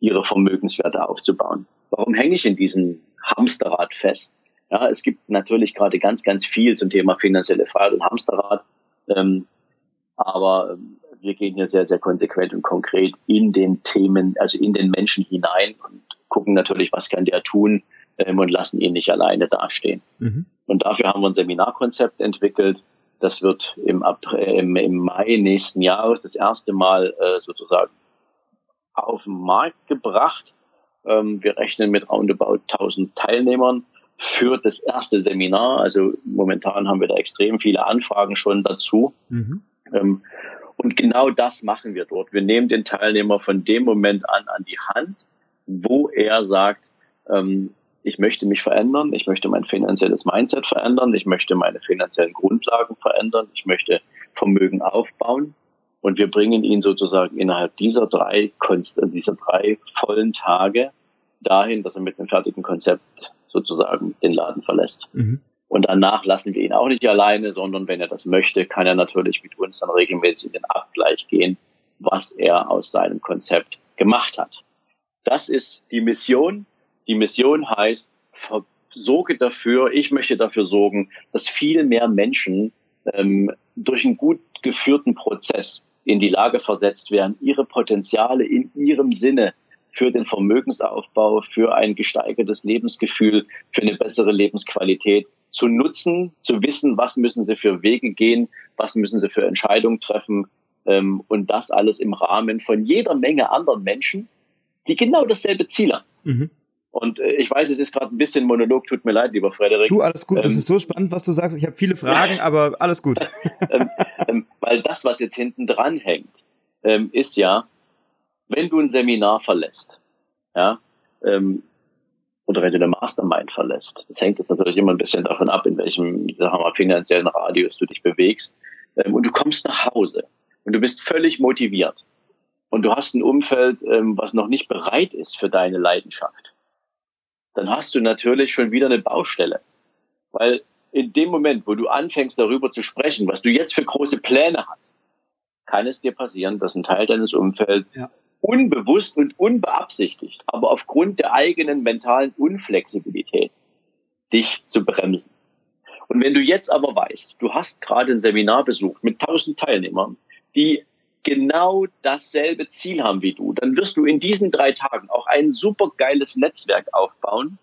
ihre Vermögenswerte aufzubauen? Warum hänge ich in diesem Hamsterrad fest? Ja, es gibt natürlich gerade ganz, ganz viel zum Thema finanzielle Freiheit und Hamsterrad. Ähm, aber ähm, wir gehen hier sehr, sehr konsequent und konkret in den Themen, also in den Menschen hinein und gucken natürlich, was kann der tun, ähm, und lassen ihn nicht alleine dastehen. Mhm. Und dafür haben wir ein Seminarkonzept entwickelt. Das wird im, April, im, im Mai nächsten Jahres das erste Mal äh, sozusagen auf den Markt gebracht. Ähm, wir rechnen mit roundabout 1000 Teilnehmern für das erste Seminar. Also momentan haben wir da extrem viele Anfragen schon dazu. Mhm. Ähm, und genau das machen wir dort. Wir nehmen den Teilnehmer von dem Moment an an die Hand, wo er sagt, ähm, ich möchte mich verändern, ich möchte mein finanzielles Mindset verändern, ich möchte meine finanziellen Grundlagen verändern, ich möchte Vermögen aufbauen. Und wir bringen ihn sozusagen innerhalb dieser drei, dieser drei vollen Tage dahin, dass er mit einem fertigen Konzept sozusagen den Laden verlässt. Mhm. Und danach lassen wir ihn auch nicht alleine, sondern wenn er das möchte, kann er natürlich mit uns dann regelmäßig in den Abgleich gehen, was er aus seinem Konzept gemacht hat. Das ist die Mission. Die Mission heißt, sorge dafür, ich möchte dafür sorgen, dass viel mehr Menschen ähm, durch einen gut geführten Prozess in die Lage versetzt werden, ihre Potenziale in ihrem Sinne für den Vermögensaufbau, für ein gesteigertes Lebensgefühl, für eine bessere Lebensqualität zu nutzen, zu wissen, was müssen sie für Wege gehen, was müssen sie für Entscheidungen treffen ähm, und das alles im Rahmen von jeder Menge anderen Menschen, die genau dasselbe Ziel haben. Mhm. Und äh, ich weiß, es ist gerade ein bisschen Monolog, tut mir leid, lieber Frederik. Du, alles gut, ähm, das ist so spannend, was du sagst. Ich habe viele Fragen, aber alles gut. ähm, ähm, weil das, was jetzt hinten dran hängt, ähm, ist ja, wenn du ein Seminar verlässt, ja, ähm, oder wenn du eine Mastermind verlässt, das hängt jetzt natürlich immer ein bisschen davon ab, in welchem, sagen wir mal, finanziellen Radius du dich bewegst, ähm, und du kommst nach Hause und du bist völlig motiviert und du hast ein Umfeld, ähm, was noch nicht bereit ist für deine Leidenschaft, dann hast du natürlich schon wieder eine Baustelle. Weil in dem Moment, wo du anfängst darüber zu sprechen, was du jetzt für große Pläne hast, kann es dir passieren, dass ein Teil deines Umfelds ja unbewusst und unbeabsichtigt, aber aufgrund der eigenen mentalen Unflexibilität dich zu bremsen. Und wenn du jetzt aber weißt, du hast gerade ein Seminar besucht mit tausend Teilnehmern, die genau dasselbe Ziel haben wie du, dann wirst du in diesen drei Tagen auch ein super geiles Netzwerk aufbauen,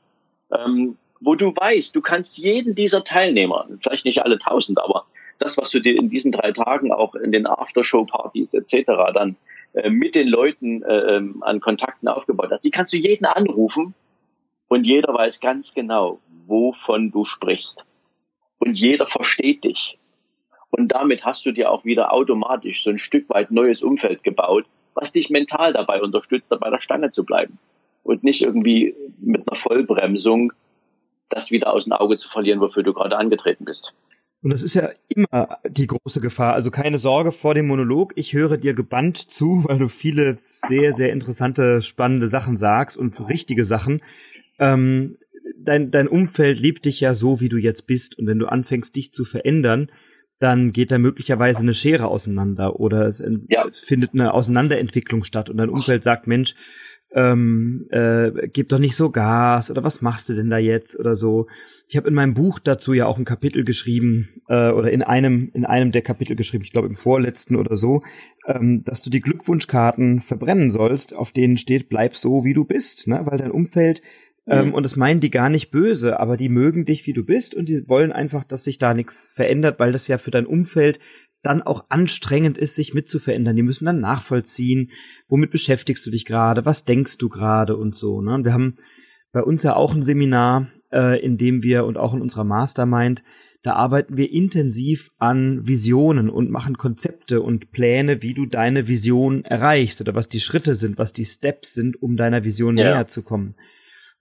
ähm, wo du weißt, du kannst jeden dieser Teilnehmer, vielleicht nicht alle tausend, aber das, was du dir in diesen drei Tagen auch in den Aftershow-Partys etc. dann äh, mit den Leuten äh, ähm, an Kontakten aufgebaut hast, die kannst du jeden anrufen und jeder weiß ganz genau, wovon du sprichst. Und jeder versteht dich. Und damit hast du dir auch wieder automatisch so ein Stück weit neues Umfeld gebaut, was dich mental dabei unterstützt, dabei der Stange zu bleiben. Und nicht irgendwie mit einer Vollbremsung das wieder aus dem Auge zu verlieren, wofür du gerade angetreten bist. Und das ist ja immer die große Gefahr. Also keine Sorge vor dem Monolog. Ich höre dir gebannt zu, weil du viele sehr, sehr interessante, spannende Sachen sagst und richtige Sachen. Ähm, dein, dein Umfeld liebt dich ja so, wie du jetzt bist. Und wenn du anfängst, dich zu verändern, dann geht da möglicherweise eine Schere auseinander oder es ja. findet eine Auseinanderentwicklung statt und dein Umfeld sagt, Mensch, ähm, äh, gib doch nicht so Gas oder was machst du denn da jetzt oder so. Ich habe in meinem Buch dazu ja auch ein Kapitel geschrieben äh, oder in einem in einem der Kapitel geschrieben, ich glaube im vorletzten oder so, ähm, dass du die Glückwunschkarten verbrennen sollst, auf denen steht, bleib so wie du bist, ne? weil dein Umfeld ähm, mhm. und das meinen die gar nicht böse, aber die mögen dich wie du bist und die wollen einfach, dass sich da nichts verändert, weil das ja für dein Umfeld dann auch anstrengend ist, sich mitzuverändern. Die müssen dann nachvollziehen, womit beschäftigst du dich gerade, was denkst du gerade und so. Ne? Und wir haben bei uns ja auch ein Seminar, äh, in dem wir und auch in unserer Mastermind, da arbeiten wir intensiv an Visionen und machen Konzepte und Pläne, wie du deine Vision erreichst oder was die Schritte sind, was die Steps sind, um deiner Vision ja. näher zu kommen.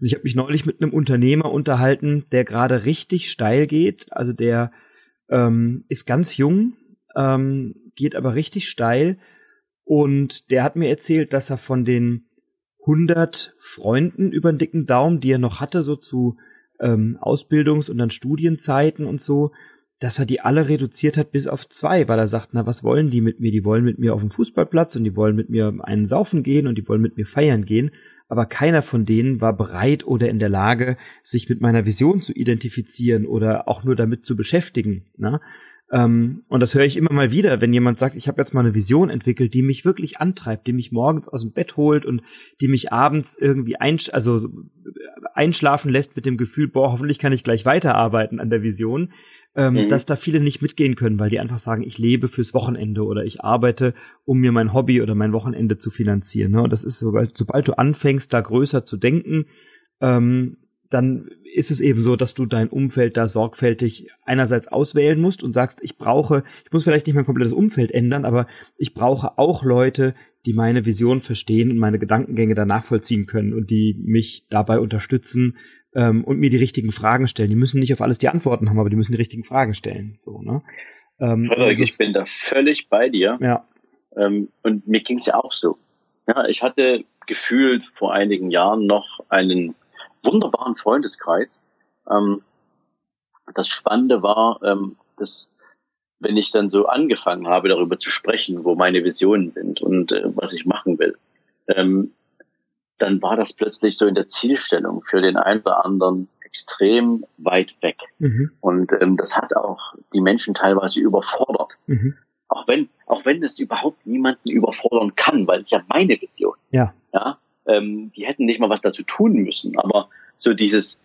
Und ich habe mich neulich mit einem Unternehmer unterhalten, der gerade richtig steil geht. Also der ähm, ist ganz jung, ähm, geht aber richtig steil. Und der hat mir erzählt, dass er von den 100 Freunden über den dicken Daumen, die er noch hatte, so zu ähm, Ausbildungs- und dann Studienzeiten und so, dass er die alle reduziert hat bis auf zwei, weil er sagt, na, was wollen die mit mir? Die wollen mit mir auf den Fußballplatz und die wollen mit mir einen saufen gehen und die wollen mit mir feiern gehen. Aber keiner von denen war bereit oder in der Lage, sich mit meiner Vision zu identifizieren oder auch nur damit zu beschäftigen. Ne? Ähm, und das höre ich immer mal wieder, wenn jemand sagt, ich habe jetzt mal eine Vision entwickelt, die mich wirklich antreibt, die mich morgens aus dem Bett holt und die mich abends irgendwie ein, also einschlafen lässt mit dem Gefühl, boah, hoffentlich kann ich gleich weiterarbeiten an der Vision, ähm, mhm. dass da viele nicht mitgehen können, weil die einfach sagen, ich lebe fürs Wochenende oder ich arbeite, um mir mein Hobby oder mein Wochenende zu finanzieren. Ne? Und das ist, sobald, sobald du anfängst, da größer zu denken, ähm, dann ist es eben so, dass du dein Umfeld da sorgfältig einerseits auswählen musst und sagst, ich brauche, ich muss vielleicht nicht mein komplettes Umfeld ändern, aber ich brauche auch Leute, die meine Vision verstehen und meine Gedankengänge da nachvollziehen können und die mich dabei unterstützen ähm, und mir die richtigen Fragen stellen. Die müssen nicht auf alles die Antworten haben, aber die müssen die richtigen Fragen stellen. So, ne? ähm, Frederik, ich bin da völlig bei dir. Ja. Ähm, und mir ging es ja auch so. Ja, ich hatte gefühlt vor einigen Jahren noch einen wunderbaren Freundeskreis. Ähm, das Spannende war, ähm, dass wenn ich dann so angefangen habe, darüber zu sprechen, wo meine Visionen sind und äh, was ich machen will, ähm, dann war das plötzlich so in der Zielstellung für den einen oder anderen extrem weit weg. Mhm. Und ähm, das hat auch die Menschen teilweise überfordert. Mhm. Auch wenn, auch wenn das überhaupt niemanden überfordern kann, weil es ja meine Vision. Ja. Ja. Ähm, die hätten nicht mal was dazu tun müssen. Aber so dieses,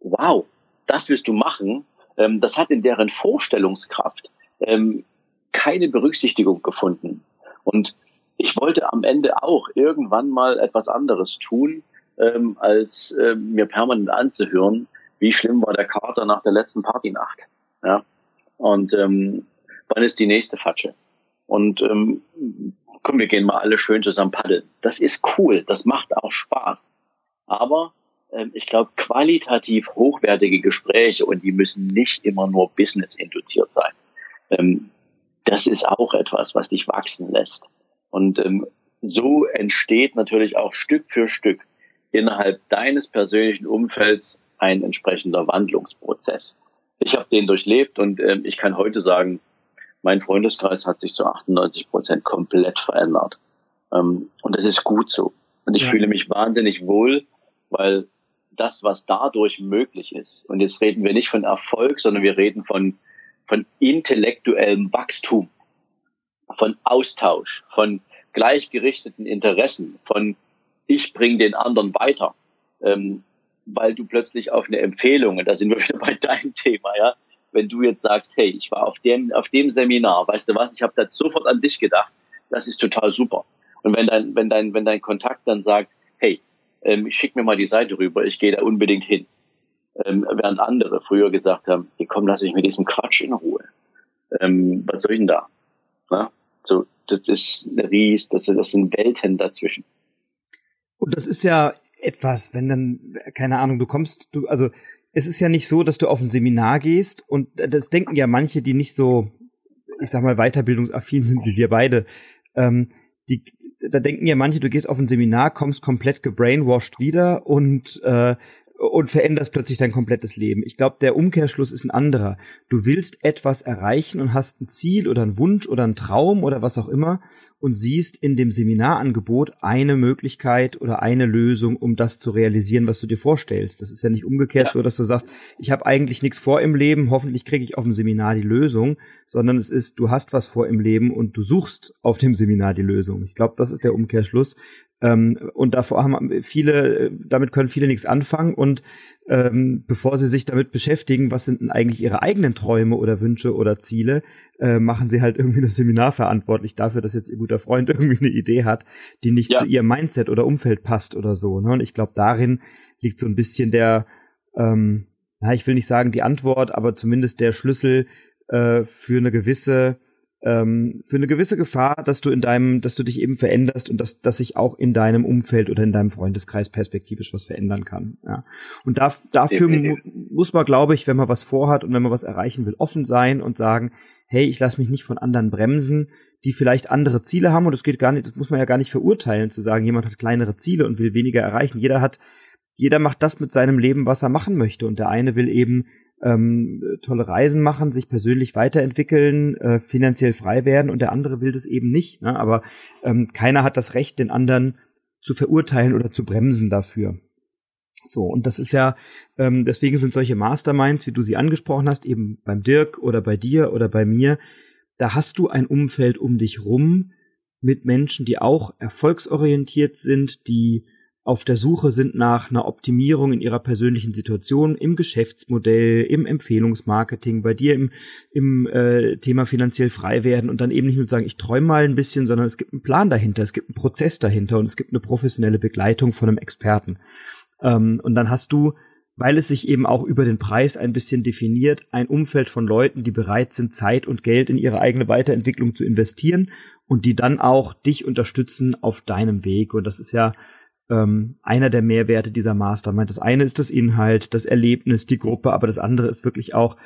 wow, das willst du machen, ähm, das hat in deren Vorstellungskraft ähm, keine Berücksichtigung gefunden. Und ich wollte am Ende auch irgendwann mal etwas anderes tun, ähm, als äh, mir permanent anzuhören, wie schlimm war der Kater nach der letzten Partynacht. Ja? Und ähm, wann ist die nächste Fatsche? Und ähm, komm, wir gehen mal alle schön zusammen paddeln. Das ist cool, das macht auch Spaß. Aber ähm, ich glaube, qualitativ hochwertige Gespräche und die müssen nicht immer nur business induziert sein. Ähm, das ist auch etwas, was dich wachsen lässt. Und ähm, so entsteht natürlich auch Stück für Stück innerhalb deines persönlichen Umfelds ein entsprechender Wandlungsprozess. Ich habe den durchlebt und ähm, ich kann heute sagen, mein Freundeskreis hat sich zu 98 Prozent komplett verändert. Ähm, und das ist gut so. Und ich ja. fühle mich wahnsinnig wohl, weil das, was dadurch möglich ist, und jetzt reden wir nicht von Erfolg, sondern wir reden von, von intellektuellem Wachstum, von Austausch, von gleichgerichteten Interessen, von ich bringe den anderen weiter, ähm, weil du plötzlich auf eine Empfehlung, und da sind wir wieder bei deinem Thema, ja, wenn du jetzt sagst, hey, ich war auf dem, auf dem Seminar, weißt du was, ich habe da sofort an dich gedacht, das ist total super. Und wenn dein, wenn dein, wenn dein Kontakt dann sagt, hey, ähm, schick mir mal die Seite rüber, ich gehe da unbedingt hin. Ähm, während andere früher gesagt haben, hey, komm, lass ich mit diesem Quatsch in Ruhe. Ähm, was soll ich denn da? Na? So, das ist eine Ries, das, das sind Welten dazwischen. Und das ist ja etwas, wenn dann, keine Ahnung, du kommst, du, also es ist ja nicht so, dass du auf ein Seminar gehst und das denken ja manche, die nicht so, ich sag mal, weiterbildungsaffin sind wie wir beide. Ähm, die, da denken ja manche, du gehst auf ein Seminar, kommst komplett gebrainwashed wieder und äh, und veränderst plötzlich dein komplettes Leben. Ich glaube, der Umkehrschluss ist ein anderer. Du willst etwas erreichen und hast ein Ziel oder einen Wunsch oder einen Traum oder was auch immer und siehst in dem Seminarangebot eine Möglichkeit oder eine Lösung, um das zu realisieren, was du dir vorstellst. Das ist ja nicht umgekehrt ja. so, dass du sagst, ich habe eigentlich nichts vor im Leben, hoffentlich kriege ich auf dem Seminar die Lösung, sondern es ist, du hast was vor im Leben und du suchst auf dem Seminar die Lösung. Ich glaube, das ist der Umkehrschluss. Ähm, und davor haben viele, damit können viele nichts anfangen und ähm, bevor sie sich damit beschäftigen, was sind denn eigentlich ihre eigenen Träume oder Wünsche oder Ziele, äh, machen sie halt irgendwie das Seminar verantwortlich dafür, dass jetzt ihr guter Freund irgendwie eine Idee hat, die nicht ja. zu ihrem Mindset oder Umfeld passt oder so. Ne? Und ich glaube, darin liegt so ein bisschen der, ähm, na, ich will nicht sagen die Antwort, aber zumindest der Schlüssel äh, für eine gewisse ähm, für eine gewisse Gefahr, dass du in deinem, dass du dich eben veränderst und dass, dass sich auch in deinem Umfeld oder in deinem Freundeskreis perspektivisch was verändern kann. Ja. Und da, dafür mu muss man, glaube ich, wenn man was vorhat und wenn man was erreichen will, offen sein und sagen, hey, ich lasse mich nicht von anderen bremsen, die vielleicht andere Ziele haben und das geht gar nicht, das muss man ja gar nicht verurteilen, zu sagen, jemand hat kleinere Ziele und will weniger erreichen. Jeder hat, jeder macht das mit seinem Leben, was er machen möchte und der eine will eben ähm, tolle Reisen machen, sich persönlich weiterentwickeln, äh, finanziell frei werden und der andere will das eben nicht. Ne? Aber ähm, keiner hat das Recht, den anderen zu verurteilen oder zu bremsen dafür. So, und das ist ja, ähm, deswegen sind solche Masterminds, wie du sie angesprochen hast, eben beim Dirk oder bei dir oder bei mir, da hast du ein Umfeld um dich rum mit Menschen, die auch erfolgsorientiert sind, die auf der Suche sind nach einer Optimierung in ihrer persönlichen Situation, im Geschäftsmodell, im Empfehlungsmarketing, bei dir im, im äh, Thema finanziell frei werden und dann eben nicht nur sagen, ich träume mal ein bisschen, sondern es gibt einen Plan dahinter, es gibt einen Prozess dahinter und es gibt eine professionelle Begleitung von einem Experten. Ähm, und dann hast du, weil es sich eben auch über den Preis ein bisschen definiert, ein Umfeld von Leuten, die bereit sind, Zeit und Geld in ihre eigene Weiterentwicklung zu investieren und die dann auch dich unterstützen auf deinem Weg. Und das ist ja ähm, einer der Mehrwerte dieser Mastermind. Das eine ist das Inhalt, das Erlebnis, die Gruppe, aber das andere ist wirklich auch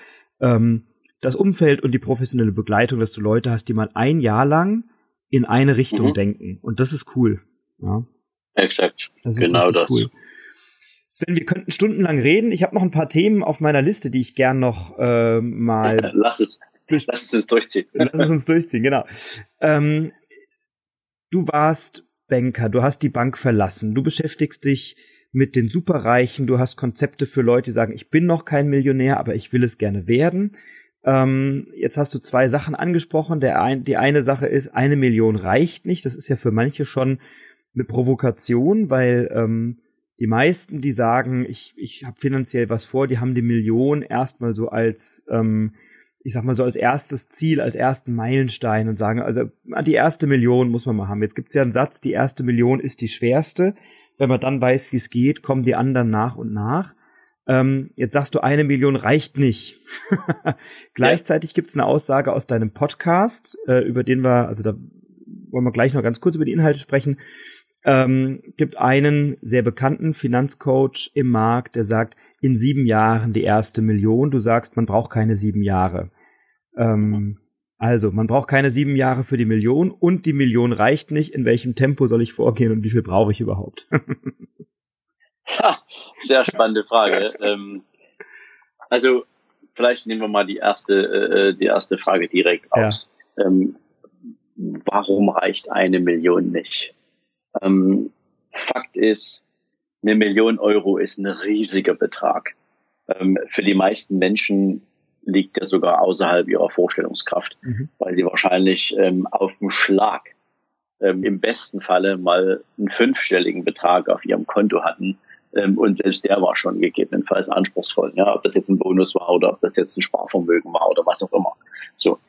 ähm, das Umfeld und die professionelle Begleitung, dass du Leute hast, die mal ein Jahr lang in eine Richtung mhm. denken. Und das ist cool. Ja. Exakt. Das genau das. Cool. Sven, wir könnten stundenlang reden. Ich habe noch ein paar Themen auf meiner Liste, die ich gern noch äh, mal. Lass es. Lass es uns durchziehen. Lass es uns durchziehen, genau. Ähm, du warst Banker, du hast die Bank verlassen, du beschäftigst dich mit den Superreichen, du hast Konzepte für Leute, die sagen, ich bin noch kein Millionär, aber ich will es gerne werden. Ähm, jetzt hast du zwei Sachen angesprochen. Der ein, die eine Sache ist, eine Million reicht nicht. Das ist ja für manche schon eine Provokation, weil ähm, die meisten, die sagen, ich, ich habe finanziell was vor, die haben die Million erstmal so als ähm, ich sag mal so als erstes Ziel, als ersten Meilenstein und sagen, also die erste Million muss man mal haben. Jetzt gibt's ja einen Satz, die erste Million ist die schwerste. Wenn man dann weiß, wie es geht, kommen die anderen nach und nach. Ähm, jetzt sagst du, eine Million reicht nicht. Gleichzeitig gibt's eine Aussage aus deinem Podcast, äh, über den wir, also da wollen wir gleich noch ganz kurz über die Inhalte sprechen. Ähm, gibt einen sehr bekannten Finanzcoach im Markt, der sagt, in sieben Jahren die erste Million. Du sagst, man braucht keine sieben Jahre. Ähm, also, man braucht keine sieben Jahre für die Million und die Million reicht nicht. In welchem Tempo soll ich vorgehen und wie viel brauche ich überhaupt? ha, sehr spannende Frage. ähm, also, vielleicht nehmen wir mal die erste, äh, die erste Frage direkt aus. Ja. Ähm, warum reicht eine Million nicht? Ähm, Fakt ist, eine Million Euro ist ein riesiger Betrag. Ähm, für die meisten Menschen liegt er sogar außerhalb ihrer Vorstellungskraft, mhm. weil sie wahrscheinlich ähm, auf dem Schlag ähm, im besten Falle mal einen fünfstelligen Betrag auf ihrem Konto hatten. Und selbst der war schon gegebenenfalls anspruchsvoll. Ja, ob das jetzt ein Bonus war oder ob das jetzt ein Sparvermögen war oder was auch immer. So.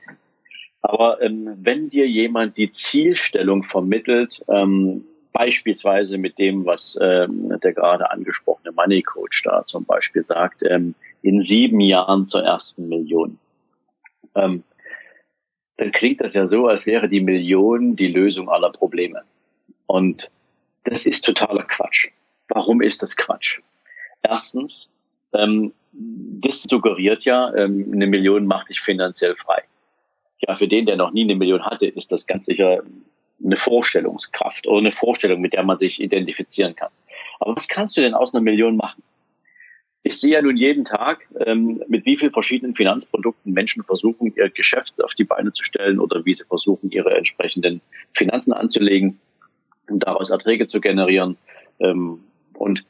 Aber ähm, wenn dir jemand die Zielstellung vermittelt, ähm, beispielsweise mit dem, was ähm, der gerade angesprochene Money Coach da zum Beispiel sagt, ähm, in sieben Jahren zur ersten Million. Ähm, dann klingt das ja so, als wäre die Million die Lösung aller Probleme. Und das ist totaler Quatsch. Warum ist das Quatsch? Erstens, ähm, das suggeriert ja, ähm, eine Million macht dich finanziell frei. Ja, für den, der noch nie eine Million hatte, ist das ganz sicher eine Vorstellungskraft oder eine Vorstellung, mit der man sich identifizieren kann. Aber was kannst du denn aus einer Million machen? Ich sehe ja nun jeden Tag, ähm, mit wie vielen verschiedenen Finanzprodukten Menschen versuchen, ihr Geschäft auf die Beine zu stellen oder wie sie versuchen, ihre entsprechenden Finanzen anzulegen, um daraus Erträge zu generieren. Ähm, und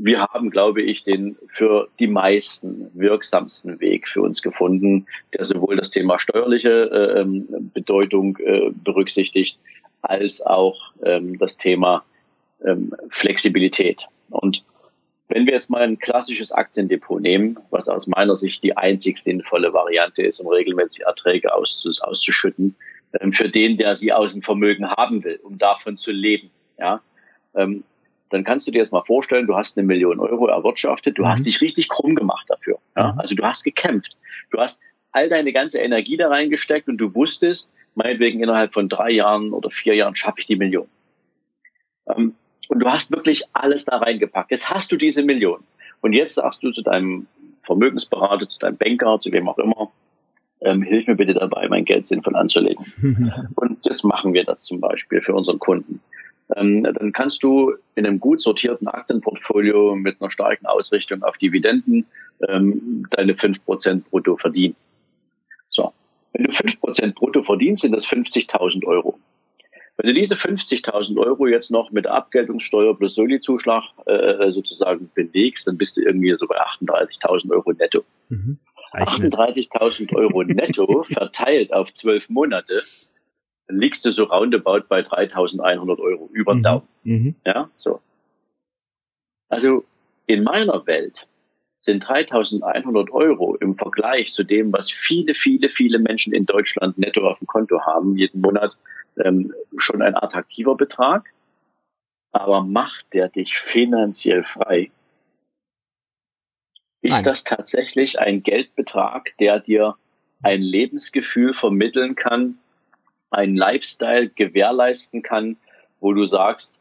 wir haben, glaube ich, den für die meisten wirksamsten Weg für uns gefunden, der sowohl das Thema steuerliche äh, ähm, Bedeutung äh, berücksichtigt, als auch ähm, das Thema ähm, Flexibilität. Und wenn wir jetzt mal ein klassisches Aktiendepot nehmen, was aus meiner Sicht die einzig sinnvolle Variante ist, um regelmäßig Erträge auszus auszuschütten, ähm, für den, der sie aus dem Vermögen haben will, um davon zu leben, ja, ähm, dann kannst du dir jetzt mal vorstellen, du hast eine Million Euro erwirtschaftet, du mhm. hast dich richtig krumm gemacht dafür. Ja? Mhm. Also du hast gekämpft. Du hast all deine ganze Energie da reingesteckt und du wusstest, meinetwegen innerhalb von drei Jahren oder vier Jahren schaffe ich die Million. Ähm, und du hast wirklich alles da reingepackt. Jetzt hast du diese Million. Und jetzt sagst du zu deinem Vermögensberater, zu deinem Banker, zu wem auch immer, ähm, hilf mir bitte dabei, mein Geld sinnvoll anzulegen. und jetzt machen wir das zum Beispiel für unseren Kunden. Ähm, dann kannst du in einem gut sortierten Aktienportfolio mit einer starken Ausrichtung auf Dividenden ähm, deine fünf Prozent brutto verdienen. Wenn du 5% brutto verdienst, sind das 50.000 Euro. Wenn du diese 50.000 Euro jetzt noch mit Abgeltungssteuer plus Soli-Zuschlag äh, sozusagen belegst, dann bist du irgendwie so bei 38.000 Euro netto. Mhm. 38.000 Euro netto verteilt auf zwölf Monate, dann liegst du so roundabout bei 3.100 Euro über den mhm. Daumen. Mhm. Ja, so. Also in meiner Welt sind 3100 Euro im Vergleich zu dem, was viele, viele, viele Menschen in Deutschland netto auf dem Konto haben, jeden Monat ähm, schon ein attraktiver Betrag. Aber macht der dich finanziell frei? Ist Nein. das tatsächlich ein Geldbetrag, der dir ein Lebensgefühl vermitteln kann, einen Lifestyle gewährleisten kann, wo du sagst,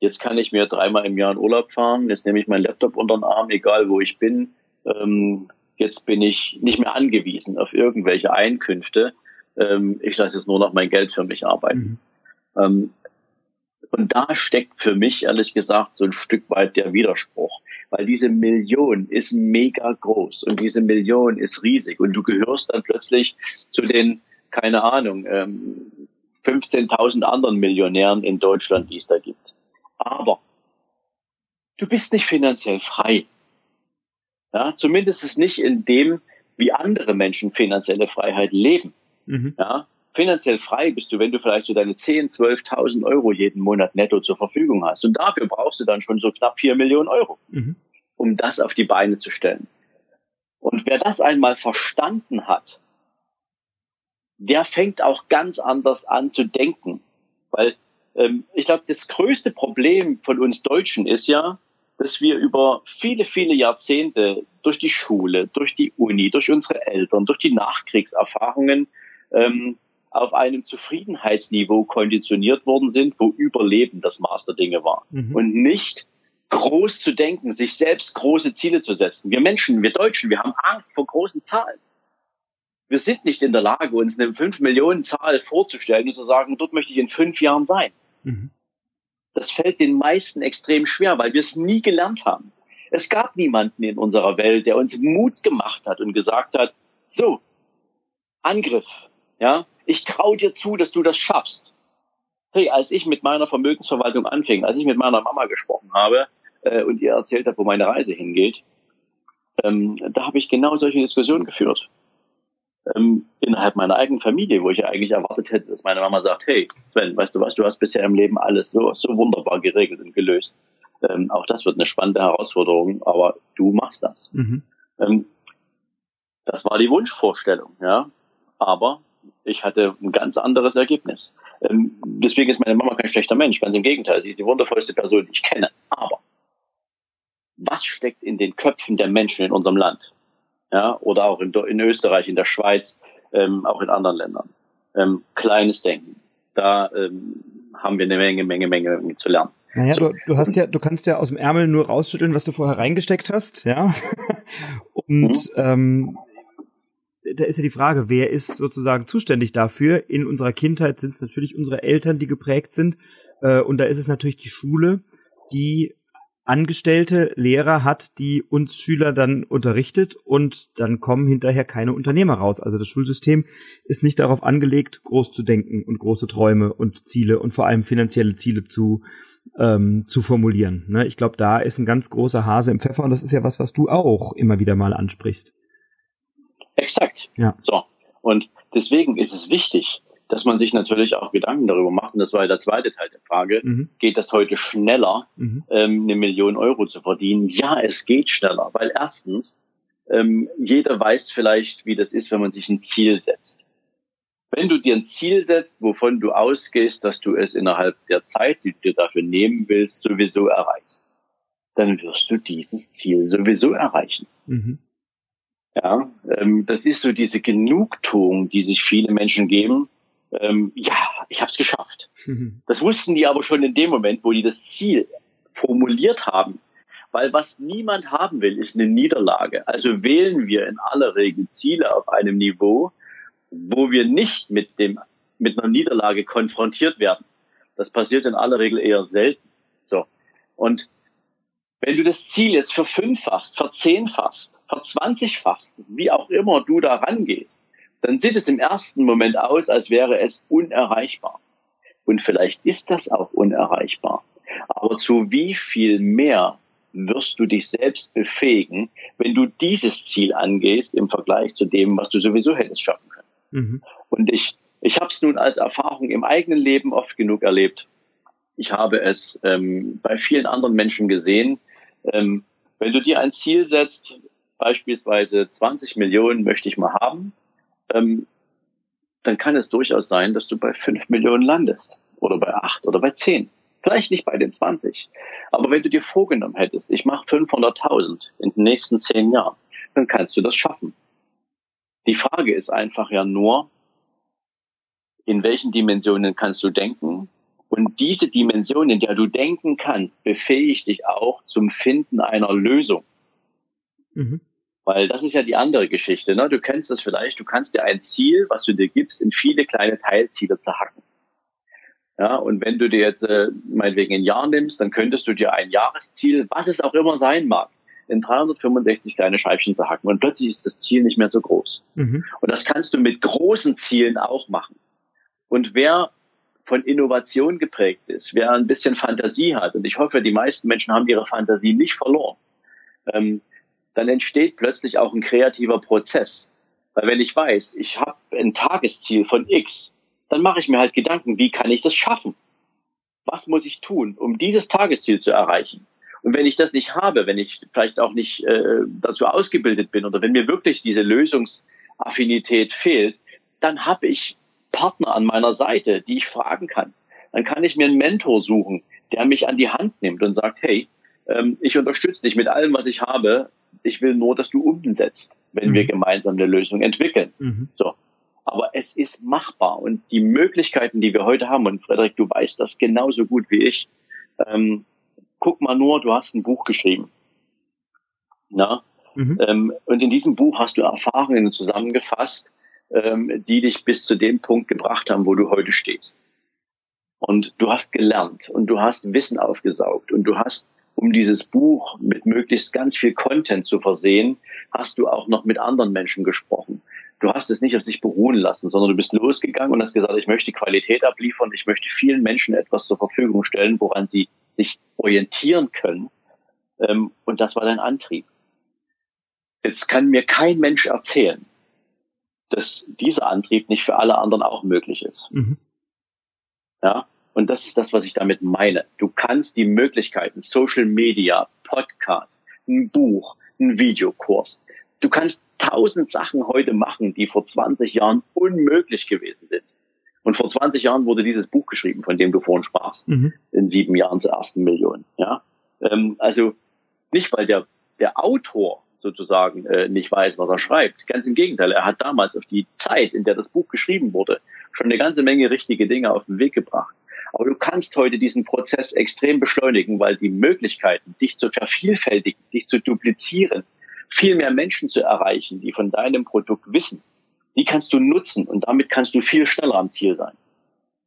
jetzt kann ich mir dreimal im Jahr in Urlaub fahren, jetzt nehme ich meinen Laptop unter den Arm, egal wo ich bin, ähm, jetzt bin ich nicht mehr angewiesen auf irgendwelche Einkünfte, ähm, ich lasse jetzt nur noch mein Geld für mich arbeiten. Mhm. Ähm, und da steckt für mich ehrlich gesagt so ein Stück weit der Widerspruch, weil diese Million ist mega groß und diese Million ist riesig und du gehörst dann plötzlich zu den, keine Ahnung, ähm, 15.000 anderen Millionären in Deutschland, die es da gibt. Aber du bist nicht finanziell frei. Ja, zumindest ist nicht in dem, wie andere Menschen finanzielle Freiheit leben. Mhm. Ja, finanziell frei bist du, wenn du vielleicht so deine 10, 12.000 Euro jeden Monat netto zur Verfügung hast. Und dafür brauchst du dann schon so knapp 4 Millionen Euro, mhm. um das auf die Beine zu stellen. Und wer das einmal verstanden hat, der fängt auch ganz anders an zu denken. Weil ich glaube, das größte Problem von uns Deutschen ist ja, dass wir über viele, viele Jahrzehnte durch die Schule, durch die Uni, durch unsere Eltern, durch die Nachkriegserfahrungen ähm, auf einem Zufriedenheitsniveau konditioniert worden sind, wo Überleben das Maß der Dinge war. Mhm. Und nicht groß zu denken, sich selbst große Ziele zu setzen. Wir Menschen, wir Deutschen, wir haben Angst vor großen Zahlen. Wir sind nicht in der Lage, uns eine 5 Millionen Zahl vorzustellen und zu sagen, dort möchte ich in fünf Jahren sein. Mhm. Das fällt den meisten extrem schwer, weil wir es nie gelernt haben. Es gab niemanden in unserer Welt, der uns Mut gemacht hat und gesagt hat, so, Angriff, ja, ich traue dir zu, dass du das schaffst. Hey, als ich mit meiner Vermögensverwaltung anfing, als ich mit meiner Mama gesprochen habe äh, und ihr erzählt habe, wo meine Reise hingeht, ähm, da habe ich genau solche Diskussionen geführt. Ähm, innerhalb meiner eigenen Familie, wo ich ja eigentlich erwartet hätte, dass meine Mama sagt, hey, Sven, weißt du was, du hast bisher im Leben alles so, so wunderbar geregelt und gelöst. Ähm, auch das wird eine spannende Herausforderung, aber du machst das. Mhm. Ähm, das war die Wunschvorstellung, ja. Aber ich hatte ein ganz anderes Ergebnis. Ähm, deswegen ist meine Mama kein schlechter Mensch, ganz im Gegenteil. Sie ist die wundervollste Person, die ich kenne. Aber was steckt in den Köpfen der Menschen in unserem Land? Ja, oder auch in, in Österreich, in der Schweiz, ähm, auch in anderen Ländern. Ähm, kleines Denken. Da ähm, haben wir eine Menge, Menge, Menge, Menge zu lernen. Naja, so. du, du hast ja, du kannst ja aus dem Ärmel nur rausschütteln, was du vorher reingesteckt hast, ja. Und mhm. ähm, da ist ja die Frage, wer ist sozusagen zuständig dafür? In unserer Kindheit sind es natürlich unsere Eltern, die geprägt sind. Äh, und da ist es natürlich die Schule, die angestellte Lehrer hat, die uns Schüler dann unterrichtet und dann kommen hinterher keine Unternehmer raus. Also das Schulsystem ist nicht darauf angelegt, groß zu denken und große Träume und Ziele und vor allem finanzielle Ziele zu ähm, zu formulieren. Ne? Ich glaube, da ist ein ganz großer Hase im Pfeffer und das ist ja was, was du auch immer wieder mal ansprichst. Exakt. Ja. So. Und deswegen ist es wichtig, dass man sich natürlich auch Gedanken darüber macht, und das war ja der zweite Teil der Frage, mhm. geht das heute schneller, mhm. ähm, eine Million Euro zu verdienen? Ja, es geht schneller, weil erstens, ähm, jeder weiß vielleicht, wie das ist, wenn man sich ein Ziel setzt. Wenn du dir ein Ziel setzt, wovon du ausgehst, dass du es innerhalb der Zeit, die du dir dafür nehmen willst, sowieso erreichst, dann wirst du dieses Ziel sowieso erreichen. Mhm. Ja, ähm, das ist so diese Genugtuung, die sich viele Menschen geben. Ähm, ja, ich habe es geschafft. Mhm. Das wussten die aber schon in dem Moment, wo die das Ziel formuliert haben. Weil was niemand haben will, ist eine Niederlage. Also wählen wir in aller Regel Ziele auf einem Niveau, wo wir nicht mit dem mit einer Niederlage konfrontiert werden. Das passiert in aller Regel eher selten. So und wenn du das Ziel jetzt verfünffachst, verzehnfachst, verzwanzigfachst, wie auch immer du da rangehst, dann sieht es im ersten Moment aus, als wäre es unerreichbar. Und vielleicht ist das auch unerreichbar. Aber zu wie viel mehr wirst du dich selbst befähigen, wenn du dieses Ziel angehst im Vergleich zu dem, was du sowieso hättest schaffen können. Mhm. Und ich, ich habe es nun als Erfahrung im eigenen Leben oft genug erlebt. Ich habe es ähm, bei vielen anderen Menschen gesehen, Ähm, wenn du dir ein Ziel setzt, beispielsweise 20 Millionen möchte ich mal haben, ähm, dann kann es durchaus sein, dass du bei 5 Millionen landest oder bei 8 oder bei 10. Vielleicht nicht bei den 20. Aber wenn du dir vorgenommen hättest, ich mache 500.000 in den nächsten 10 Jahren, dann kannst du das schaffen. Die Frage ist einfach ja nur, in welchen Dimensionen kannst du denken? Und diese Dimension, in der du denken kannst, befähigt dich auch zum Finden einer Lösung. Mhm. Weil das ist ja die andere Geschichte. Ne? Du kennst das vielleicht, du kannst dir ein Ziel, was du dir gibst, in viele kleine Teilziele zerhacken. Ja, und wenn du dir jetzt äh, meinetwegen ein Jahr nimmst, dann könntest du dir ein Jahresziel, was es auch immer sein mag, in 365 kleine Scheibchen zerhacken. Und plötzlich ist das Ziel nicht mehr so groß. Mhm. Und das kannst du mit großen Zielen auch machen. Und wer von Innovation geprägt ist, wer ein bisschen Fantasie hat, und ich hoffe, die meisten Menschen haben ihre Fantasie nicht verloren, ähm, dann entsteht plötzlich auch ein kreativer Prozess. Weil wenn ich weiß, ich habe ein Tagesziel von X, dann mache ich mir halt Gedanken, wie kann ich das schaffen? Was muss ich tun, um dieses Tagesziel zu erreichen? Und wenn ich das nicht habe, wenn ich vielleicht auch nicht äh, dazu ausgebildet bin oder wenn mir wirklich diese Lösungsaffinität fehlt, dann habe ich Partner an meiner Seite, die ich fragen kann. Dann kann ich mir einen Mentor suchen, der mich an die Hand nimmt und sagt, hey, ähm, ich unterstütze dich mit allem, was ich habe. Ich will nur, dass du umsetzt, wenn mhm. wir gemeinsam eine Lösung entwickeln. Mhm. So. Aber es ist machbar und die Möglichkeiten, die wir heute haben, und Frederik, du weißt das genauso gut wie ich. Ähm, guck mal nur, du hast ein Buch geschrieben. Na? Mhm. Ähm, und in diesem Buch hast du Erfahrungen zusammengefasst, ähm, die dich bis zu dem Punkt gebracht haben, wo du heute stehst. Und du hast gelernt und du hast Wissen aufgesaugt und du hast um dieses Buch mit möglichst ganz viel Content zu versehen, hast du auch noch mit anderen Menschen gesprochen. Du hast es nicht auf sich beruhen lassen, sondern du bist losgegangen und hast gesagt, ich möchte Qualität abliefern, ich möchte vielen Menschen etwas zur Verfügung stellen, woran sie sich orientieren können. Ähm, und das war dein Antrieb. Jetzt kann mir kein Mensch erzählen, dass dieser Antrieb nicht für alle anderen auch möglich ist. Mhm. Ja, und das ist das, was ich damit meine. Du kannst die Möglichkeiten, Social Media, Podcast, ein Buch, ein Videokurs. Du kannst tausend Sachen heute machen, die vor 20 Jahren unmöglich gewesen sind. Und vor 20 Jahren wurde dieses Buch geschrieben, von dem du vorhin sprachst. Mhm. In sieben Jahren zur ersten Million. Ja, ähm, also nicht, weil der, der Autor sozusagen äh, nicht weiß, was er schreibt. Ganz im Gegenteil, er hat damals auf die Zeit, in der das Buch geschrieben wurde, schon eine ganze Menge richtige Dinge auf den Weg gebracht. Aber du kannst heute diesen Prozess extrem beschleunigen, weil die Möglichkeiten, dich zu vervielfältigen, dich zu duplizieren, viel mehr Menschen zu erreichen, die von deinem Produkt wissen, die kannst du nutzen und damit kannst du viel schneller am Ziel sein.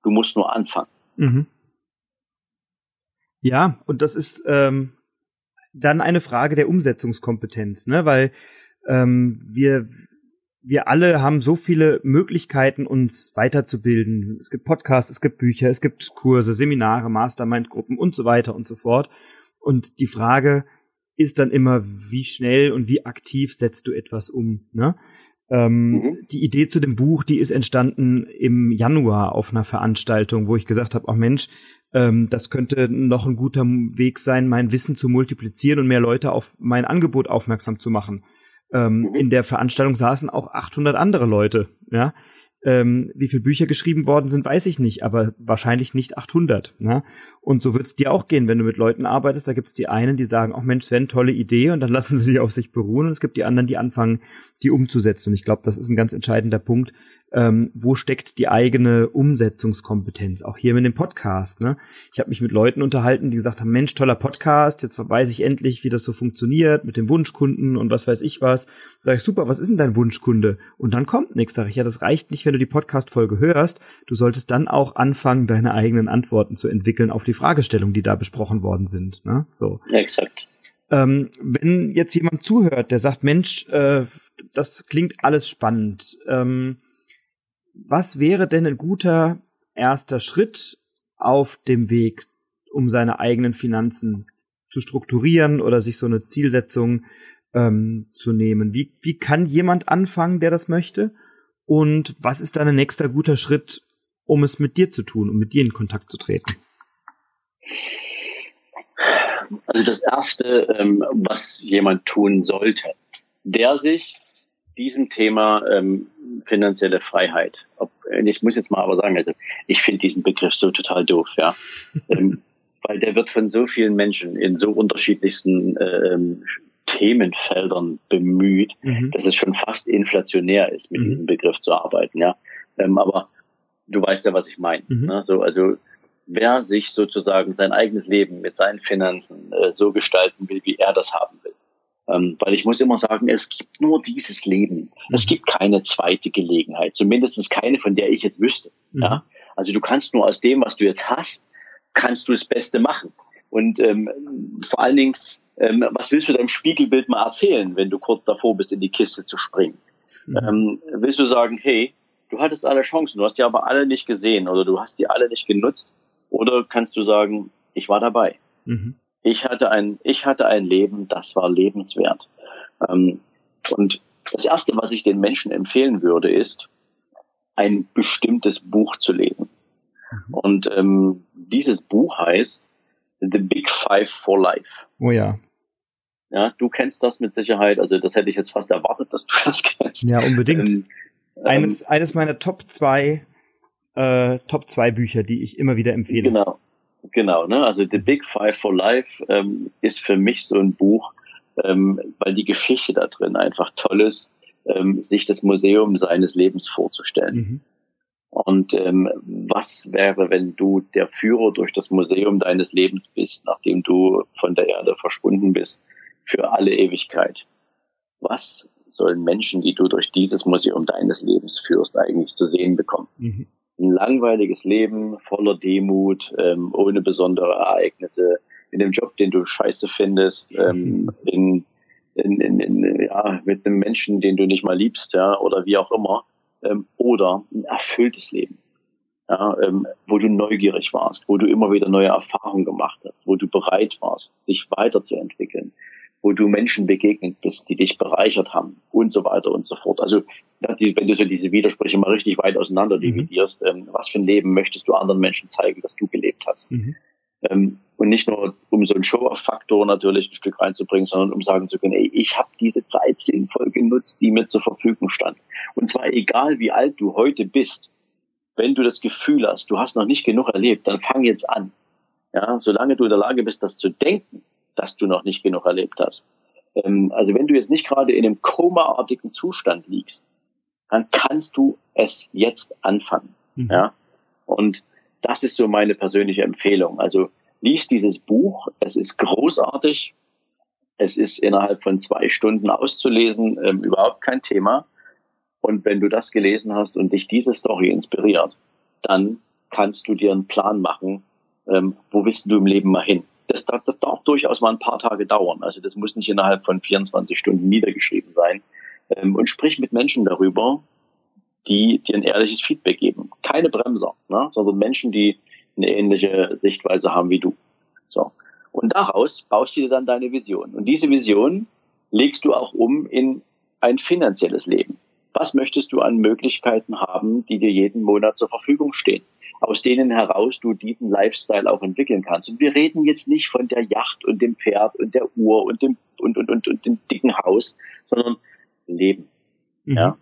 Du musst nur anfangen. Mhm. Ja, und das ist ähm, dann eine Frage der Umsetzungskompetenz, ne? Weil ähm, wir wir alle haben so viele Möglichkeiten, uns weiterzubilden. Es gibt Podcasts, es gibt Bücher, es gibt Kurse, Seminare, Mastermind-Gruppen und so weiter und so fort. Und die Frage ist dann immer, wie schnell und wie aktiv setzt du etwas um? Ne? Ähm, mhm. Die Idee zu dem Buch, die ist entstanden im Januar auf einer Veranstaltung, wo ich gesagt habe, ach Mensch, ähm, das könnte noch ein guter Weg sein, mein Wissen zu multiplizieren und mehr Leute auf mein Angebot aufmerksam zu machen. Ähm, mhm. In der Veranstaltung saßen auch 800 andere Leute, ja. Ähm, wie viele Bücher geschrieben worden sind, weiß ich nicht, aber wahrscheinlich nicht 800. Ne? Und so wird es dir auch gehen, wenn du mit Leuten arbeitest. Da gibt es die einen, die sagen, oh Mensch, Sven, tolle Idee, und dann lassen sie die auf sich beruhen. Und es gibt die anderen, die anfangen, die umzusetzen. Und ich glaube, das ist ein ganz entscheidender Punkt, ähm, wo steckt die eigene Umsetzungskompetenz, auch hier mit dem Podcast. Ne? Ich habe mich mit Leuten unterhalten, die gesagt haben, Mensch, toller Podcast, jetzt weiß ich endlich, wie das so funktioniert mit dem Wunschkunden und was weiß ich was. Sag ich, super, was ist denn dein Wunschkunde? Und dann kommt nichts. Sag ich, ja, das reicht nicht, wenn du die Podcast-Folge hörst. Du solltest dann auch anfangen, deine eigenen Antworten zu entwickeln auf die Fragestellungen, die da besprochen worden sind. Ne? So. Ja, exakt. Ähm, wenn jetzt jemand zuhört, der sagt, Mensch, äh, das klingt alles spannend. Ähm, was wäre denn ein guter erster Schritt auf dem Weg, um seine eigenen Finanzen zu strukturieren oder sich so eine Zielsetzung ähm, zu nehmen? Wie, wie kann jemand anfangen, der das möchte? Und was ist dann ein nächster guter Schritt, um es mit dir zu tun, um mit dir in Kontakt zu treten? Also das Erste, ähm, was jemand tun sollte, der sich diesem Thema ähm, finanzielle Freiheit, ob, ich muss jetzt mal aber sagen, also ich finde diesen Begriff so total doof, ja, ähm, weil der wird von so vielen Menschen in so unterschiedlichsten ähm, Themenfeldern bemüht, mhm. dass es schon fast inflationär ist, mit mhm. diesem Begriff zu arbeiten, ja. Ähm, aber du weißt ja, was ich meine. Mhm. Ne? So, also wer sich sozusagen sein eigenes Leben mit seinen Finanzen äh, so gestalten will, wie er das haben will. Ähm, weil ich muss immer sagen, es gibt nur dieses Leben. Es gibt keine zweite Gelegenheit. Zumindest keine, von der ich jetzt wüsste. Mhm. Ja? Also du kannst nur aus dem, was du jetzt hast, kannst du das Beste machen. Und ähm, vor allen Dingen, ähm, was willst du deinem Spiegelbild mal erzählen, wenn du kurz davor bist, in die Kiste zu springen? Mhm. Ähm, willst du sagen, hey, du hattest alle Chancen, du hast die aber alle nicht gesehen oder du hast die alle nicht genutzt? Oder kannst du sagen, ich war dabei? Mhm. Ich hatte ein, ich hatte ein Leben, das war lebenswert. Ähm, und das erste, was ich den Menschen empfehlen würde, ist, ein bestimmtes Buch zu lesen. Mhm. Und ähm, dieses Buch heißt The Big Five for Life. Oh ja. Ja, du kennst das mit Sicherheit. Also das hätte ich jetzt fast erwartet, dass du das kennst. Ja, unbedingt. Ähm, eines, eines meiner Top zwei äh, Top zwei Bücher, die ich immer wieder empfehle. Genau. Genau, ne? Also The Big Five for Life ähm, ist für mich so ein Buch, ähm, weil die Geschichte da drin einfach toll ist, ähm, sich das Museum seines Lebens vorzustellen. Mhm. Und ähm, was wäre, wenn du der Führer durch das Museum deines Lebens bist, nachdem du von der Erde verschwunden bist, für alle Ewigkeit? Was sollen Menschen, die du durch dieses Museum deines Lebens führst, eigentlich zu sehen bekommen? Mhm ein langweiliges Leben voller Demut, ähm, ohne besondere Ereignisse, in dem Job, den du scheiße findest, ähm, in, in, in, in, ja, mit einem Menschen, den du nicht mal liebst, ja, oder wie auch immer, ähm, oder ein erfülltes Leben, ja, ähm, wo du neugierig warst, wo du immer wieder neue Erfahrungen gemacht hast, wo du bereit warst, dich weiterzuentwickeln, wo du Menschen begegnet bist, die dich bereichert haben und so weiter und so fort. Also wenn du so diese Widersprüche mal richtig weit auseinander mhm. dividierst, ähm, was für ein Leben möchtest du anderen Menschen zeigen, dass du gelebt hast? Mhm. Ähm, und nicht nur, um so einen Show-Faktor natürlich ein Stück reinzubringen, sondern um sagen zu können, ey, ich habe diese Zeit sinnvoll genutzt, die mir zur Verfügung stand. Und zwar egal, wie alt du heute bist, wenn du das Gefühl hast, du hast noch nicht genug erlebt, dann fang jetzt an. Ja, solange du in der Lage bist, das zu denken, dass du noch nicht genug erlebt hast. Ähm, also wenn du jetzt nicht gerade in einem komaartigen Zustand liegst, dann kannst du es jetzt anfangen. Mhm. Ja? Und das ist so meine persönliche Empfehlung. Also lies dieses Buch. Es ist großartig. Es ist innerhalb von zwei Stunden auszulesen, ähm, überhaupt kein Thema. Und wenn du das gelesen hast und dich diese Story inspiriert, dann kannst du dir einen Plan machen, ähm, wo willst du im Leben mal hin? Das, das, das darf durchaus mal ein paar Tage dauern. Also das muss nicht innerhalb von 24 Stunden niedergeschrieben sein. Ähm, und sprich mit Menschen darüber, die dir ein ehrliches Feedback geben. Keine Bremser, ne? sondern Menschen, die eine ähnliche Sichtweise haben wie du. So. Und daraus baust du dir dann deine Vision. Und diese Vision legst du auch um in ein finanzielles Leben. Was möchtest du an Möglichkeiten haben, die dir jeden Monat zur Verfügung stehen? Aus denen heraus du diesen Lifestyle auch entwickeln kannst. Und wir reden jetzt nicht von der Yacht und dem Pferd und der Uhr und dem und und und, und dem dicken Haus, sondern Leben. Mhm. Ja.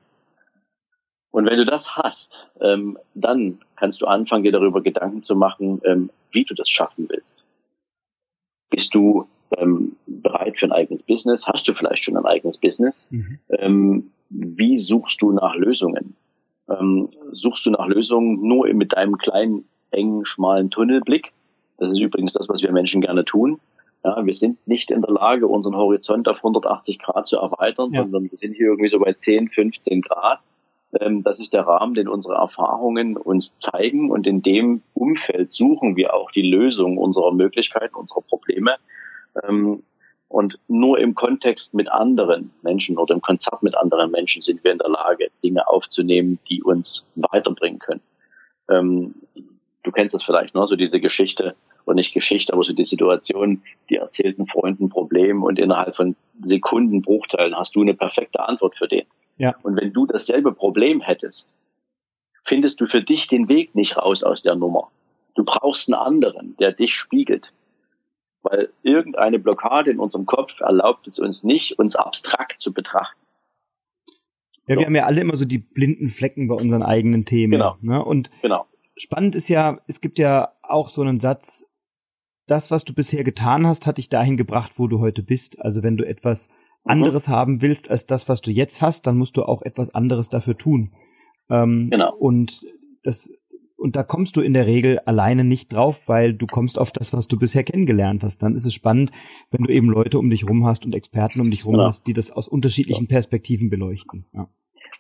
Und wenn du das hast, ähm, dann kannst du anfangen, dir darüber Gedanken zu machen, ähm, wie du das schaffen willst. Bist du ähm, bereit für ein eigenes Business? Hast du vielleicht schon ein eigenes Business? Mhm. Ähm, wie suchst du nach Lösungen? Ähm, suchst du nach Lösungen nur mit deinem kleinen, engen, schmalen Tunnelblick. Das ist übrigens das, was wir Menschen gerne tun. Ja, wir sind nicht in der Lage, unseren Horizont auf 180 Grad zu erweitern, ja. sondern wir sind hier irgendwie so bei 10, 15 Grad. Ähm, das ist der Rahmen, den unsere Erfahrungen uns zeigen und in dem Umfeld suchen wir auch die Lösung unserer Möglichkeiten, unserer Probleme. Ähm, und nur im Kontext mit anderen Menschen oder im Konzert mit anderen Menschen sind wir in der Lage, Dinge aufzunehmen, die uns weiterbringen können. Ähm, du kennst das vielleicht, ne? so diese Geschichte, oder nicht Geschichte, aber so die Situation, die erzählten Freunden Problem und innerhalb von Sekundenbruchteilen hast du eine perfekte Antwort für den. Ja. Und wenn du dasselbe Problem hättest, findest du für dich den Weg nicht raus aus der Nummer. Du brauchst einen anderen, der dich spiegelt weil irgendeine Blockade in unserem Kopf erlaubt es uns nicht, uns abstrakt zu betrachten. Ja, so. wir haben ja alle immer so die blinden Flecken bei unseren eigenen Themen. Genau. Ne? Und genau. spannend ist ja, es gibt ja auch so einen Satz, das, was du bisher getan hast, hat dich dahin gebracht, wo du heute bist. Also wenn du etwas mhm. anderes haben willst als das, was du jetzt hast, dann musst du auch etwas anderes dafür tun. Ähm, genau. Und das und da kommst du in der Regel alleine nicht drauf, weil du kommst auf das, was du bisher kennengelernt hast. Dann ist es spannend, wenn du eben Leute um dich rum hast und Experten um dich rum genau. hast, die das aus unterschiedlichen Perspektiven beleuchten. Ja.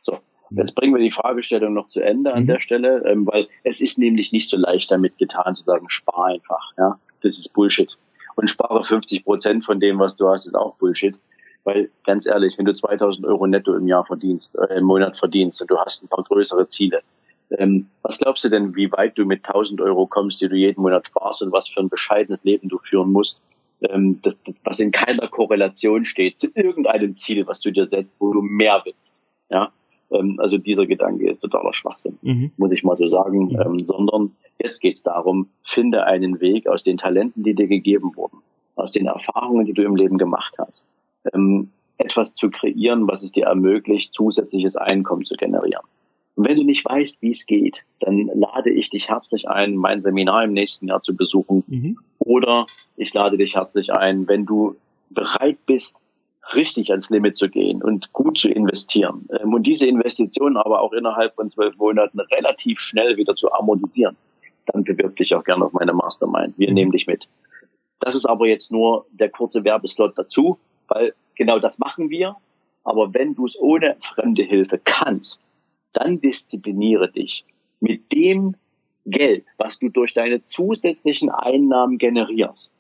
So, jetzt bringen wir die Fragestellung noch zu Ende an mhm. der Stelle, ähm, weil es ist nämlich nicht so leicht damit getan zu sagen, spar einfach. Ja, das ist Bullshit. Und spare 50 Prozent von dem, was du hast, ist auch Bullshit. Weil ganz ehrlich, wenn du 2000 Euro netto im Jahr verdienst, äh, im Monat verdienst und du hast ein paar größere Ziele, ähm, was glaubst du denn, wie weit du mit 1000 Euro kommst, die du jeden Monat sparst und was für ein bescheidenes Leben du führen musst, ähm, das, das, was in keiner Korrelation steht zu irgendeinem Ziel, was du dir setzt, wo du mehr willst. Ja, ähm, also dieser Gedanke ist totaler Schwachsinn, mhm. muss ich mal so sagen, mhm. sondern jetzt geht's darum, finde einen Weg aus den Talenten, die dir gegeben wurden, aus den Erfahrungen, die du im Leben gemacht hast, ähm, etwas zu kreieren, was es dir ermöglicht, zusätzliches Einkommen zu generieren. Und wenn du nicht weißt, wie es geht, dann lade ich dich herzlich ein, mein Seminar im nächsten Jahr zu besuchen. Mhm. Oder ich lade dich herzlich ein, wenn du bereit bist, richtig ans Limit zu gehen und gut zu investieren ähm, und diese Investitionen aber auch innerhalb von zwölf Monaten relativ schnell wieder zu amortisieren, dann bewirb dich auch gerne auf meine Mastermind. Wir mhm. nehmen dich mit. Das ist aber jetzt nur der kurze Werbeslot dazu, weil genau das machen wir. Aber wenn du es ohne fremde Hilfe kannst, dann diszipliniere dich mit dem Geld, was du durch deine zusätzlichen Einnahmen generierst,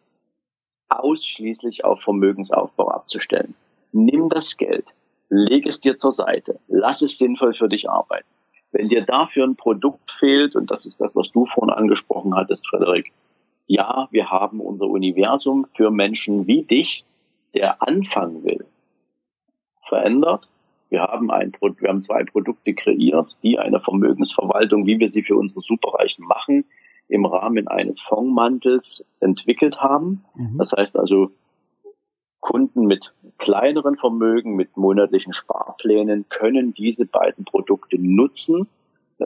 ausschließlich auf Vermögensaufbau abzustellen. Nimm das Geld, leg es dir zur Seite, lass es sinnvoll für dich arbeiten. Wenn dir dafür ein Produkt fehlt, und das ist das, was du vorhin angesprochen hattest, Frederik, ja, wir haben unser Universum für Menschen wie dich, der anfangen will, verändert wir haben, ein, wir haben zwei Produkte kreiert, die eine Vermögensverwaltung, wie wir sie für unsere Superreichen machen, im Rahmen eines Fondsmantels entwickelt haben. Mhm. Das heißt also, Kunden mit kleineren Vermögen, mit monatlichen Sparplänen können diese beiden Produkte nutzen.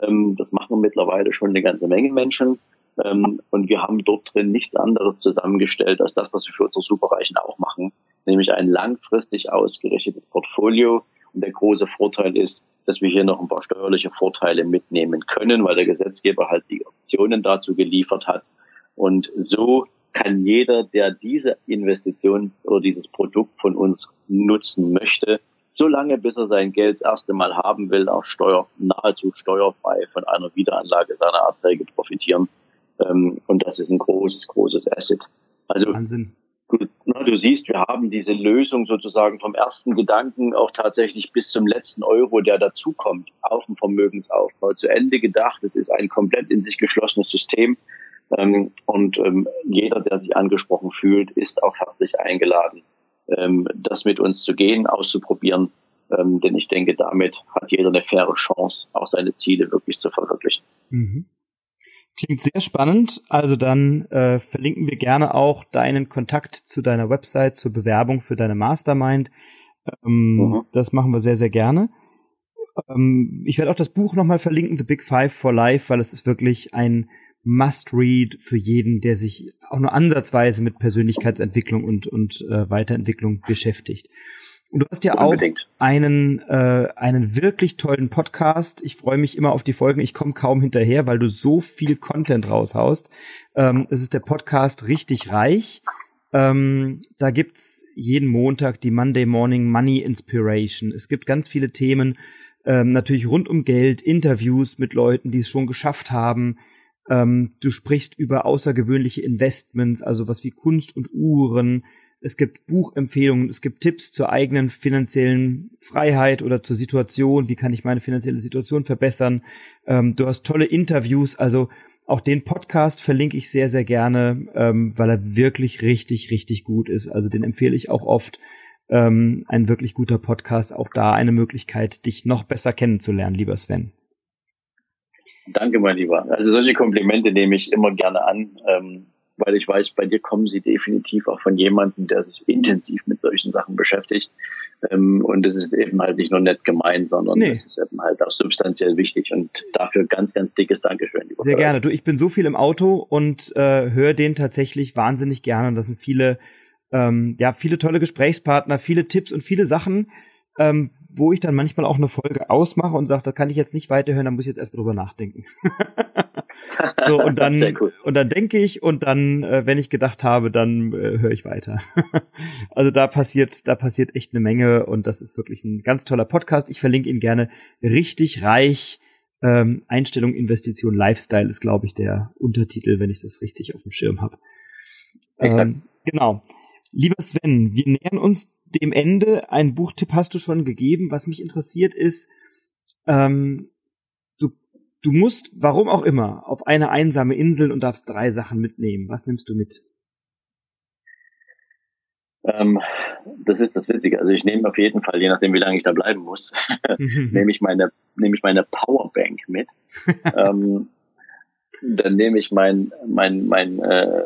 Ähm, das machen mittlerweile schon eine ganze Menge Menschen. Ähm, und wir haben dort drin nichts anderes zusammengestellt als das, was wir für unsere Superreichen auch machen, nämlich ein langfristig ausgerichtetes Portfolio, und der große Vorteil ist, dass wir hier noch ein paar steuerliche Vorteile mitnehmen können, weil der Gesetzgeber halt die Optionen dazu geliefert hat. Und so kann jeder, der diese Investition oder dieses Produkt von uns nutzen möchte, solange bis er sein Geld das erste Mal haben will, auch steuer, nahezu steuerfrei von einer Wiederanlage seiner Erträge profitieren. Ähm, und das ist ein großes, großes Asset. Also Wahnsinn. Du, na, du siehst, wir haben diese Lösung sozusagen vom ersten Gedanken auch tatsächlich bis zum letzten Euro, der dazukommt, auf dem Vermögensaufbau zu Ende gedacht. Es ist ein komplett in sich geschlossenes System. Ähm, und ähm, jeder, der sich angesprochen fühlt, ist auch herzlich eingeladen, ähm, das mit uns zu gehen, auszuprobieren. Ähm, denn ich denke, damit hat jeder eine faire Chance, auch seine Ziele wirklich zu verwirklichen. Mhm. Klingt sehr spannend. Also dann äh, verlinken wir gerne auch deinen Kontakt zu deiner Website, zur Bewerbung für deine Mastermind. Ähm, mhm. Das machen wir sehr, sehr gerne. Ähm, ich werde auch das Buch nochmal verlinken, The Big Five for Life, weil es ist wirklich ein Must-Read für jeden, der sich auch nur ansatzweise mit Persönlichkeitsentwicklung und, und äh, Weiterentwicklung beschäftigt. Und du hast ja Unbedingt. auch einen, äh, einen wirklich tollen Podcast. Ich freue mich immer auf die Folgen. Ich komme kaum hinterher, weil du so viel Content raushaust. Ähm, es ist der Podcast Richtig Reich. Ähm, da gibt's jeden Montag die Monday Morning Money Inspiration. Es gibt ganz viele Themen, ähm, natürlich rund um Geld, Interviews mit Leuten, die es schon geschafft haben. Ähm, du sprichst über außergewöhnliche Investments, also was wie Kunst und Uhren, es gibt Buchempfehlungen, es gibt Tipps zur eigenen finanziellen Freiheit oder zur Situation, wie kann ich meine finanzielle Situation verbessern. Ähm, du hast tolle Interviews, also auch den Podcast verlinke ich sehr, sehr gerne, ähm, weil er wirklich richtig, richtig gut ist. Also den empfehle ich auch oft. Ähm, ein wirklich guter Podcast, auch da eine Möglichkeit, dich noch besser kennenzulernen, lieber Sven. Danke, mein Lieber. Also solche Komplimente nehme ich immer gerne an. Ähm, weil ich weiß, bei dir kommen sie definitiv auch von jemandem, der sich intensiv mit solchen Sachen beschäftigt. Ähm, und es ist eben halt nicht nur nett gemeint, sondern nee. es ist eben halt auch substanziell wichtig. Und dafür ganz, ganz dickes Dankeschön. Sehr gerne. Du, ich bin so viel im Auto und äh, höre den tatsächlich wahnsinnig gerne. Und das sind viele, ähm, ja, viele tolle Gesprächspartner, viele Tipps und viele Sachen, ähm, wo ich dann manchmal auch eine Folge ausmache und sage, da kann ich jetzt nicht weiterhören, da muss ich jetzt erstmal drüber nachdenken. so und dann cool. und dann denke ich und dann, äh, wenn ich gedacht habe, dann äh, höre ich weiter. also da passiert, da passiert echt eine Menge und das ist wirklich ein ganz toller Podcast. Ich verlinke ihn gerne. Richtig reich. Ähm, Einstellung, Investition, Lifestyle ist, glaube ich, der Untertitel, wenn ich das richtig auf dem Schirm habe. Ähm, genau. Lieber Sven, wir nähern uns dem Ende. Ein Buchtipp hast du schon gegeben. Was mich interessiert ist, ähm, du musst, warum auch immer, auf eine einsame Insel und darfst drei Sachen mitnehmen. Was nimmst du mit? Ähm, das ist das Witzige. Also ich nehme auf jeden Fall, je nachdem wie lange ich da bleiben muss, nehme ich meine, nehme ich meine Powerbank mit. ähm, dann nehme ich mein, mein, mein äh,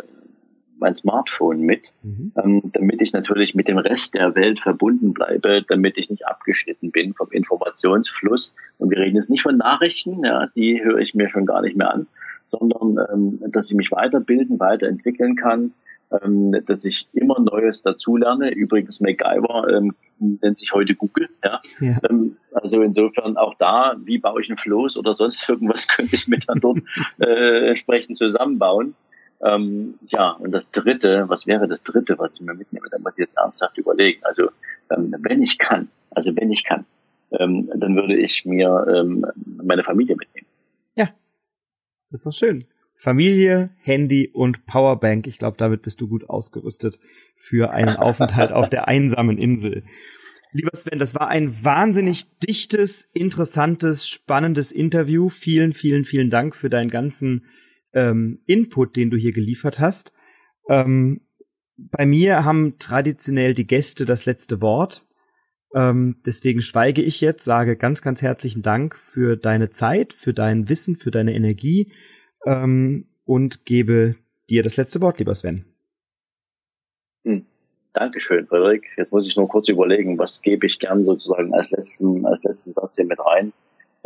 mein Smartphone mit, mhm. ähm, damit ich natürlich mit dem Rest der Welt verbunden bleibe, damit ich nicht abgeschnitten bin vom Informationsfluss. Und wir reden jetzt nicht von Nachrichten, ja, die höre ich mir schon gar nicht mehr an, sondern ähm, dass ich mich weiterbilden, weiterentwickeln kann, ähm, dass ich immer Neues dazulerne. Übrigens MacGyver ähm, nennt sich heute Google. Ja? ja. Ähm, also insofern auch da, wie baue ich ein Floß oder sonst irgendwas, könnte ich mit dann dort äh, entsprechend zusammenbauen. Ähm, ja, und das Dritte, was wäre das Dritte, was ich mir mitnehme? Da muss ich jetzt ernsthaft überlegen. Also ähm, wenn ich kann, also wenn ich kann, ähm, dann würde ich mir ähm, meine Familie mitnehmen. Ja, das ist doch schön. Familie, Handy und Powerbank. Ich glaube, damit bist du gut ausgerüstet für einen Aufenthalt auf der einsamen Insel. Lieber Sven, das war ein wahnsinnig dichtes, interessantes, spannendes Interview. Vielen, vielen, vielen Dank für deinen ganzen ähm, Input, den du hier geliefert hast. Ähm, bei mir haben traditionell die Gäste das letzte Wort. Ähm, deswegen schweige ich jetzt, sage ganz, ganz herzlichen Dank für deine Zeit, für dein Wissen, für deine Energie ähm, und gebe dir das letzte Wort, lieber Sven. Hm. Dankeschön, Frederik. Jetzt muss ich nur kurz überlegen, was gebe ich gern sozusagen als letzten, als letzten Satz hier mit rein.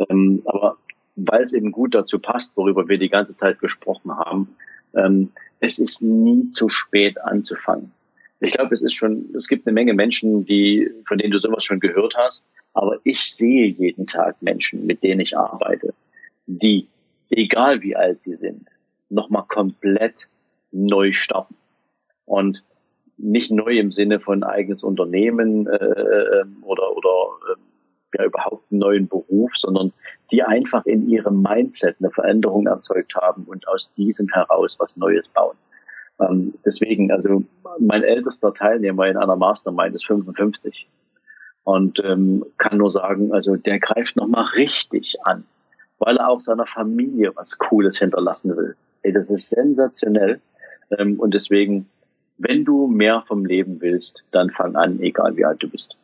Ähm, aber weil es eben gut dazu passt, worüber wir die ganze Zeit gesprochen haben. Ähm, es ist nie zu spät anzufangen. Ich glaube, es ist schon, es gibt eine Menge Menschen, die, von denen du sowas schon gehört hast, aber ich sehe jeden Tag Menschen, mit denen ich arbeite, die, egal wie alt sie sind, nochmal komplett neu starten. Und nicht neu im Sinne von eigenes Unternehmen äh, äh oder, oder äh, ja überhaupt einen neuen Beruf, sondern die einfach in ihrem Mindset eine Veränderung erzeugt haben und aus diesem heraus was Neues bauen. Ähm, deswegen, also mein ältester Teilnehmer in einer Mastermind ist 55 und ähm, kann nur sagen, also der greift nochmal richtig an, weil er auch seiner Familie was Cooles hinterlassen will. Ey, das ist sensationell ähm, und deswegen, wenn du mehr vom Leben willst, dann fang an, egal wie alt du bist.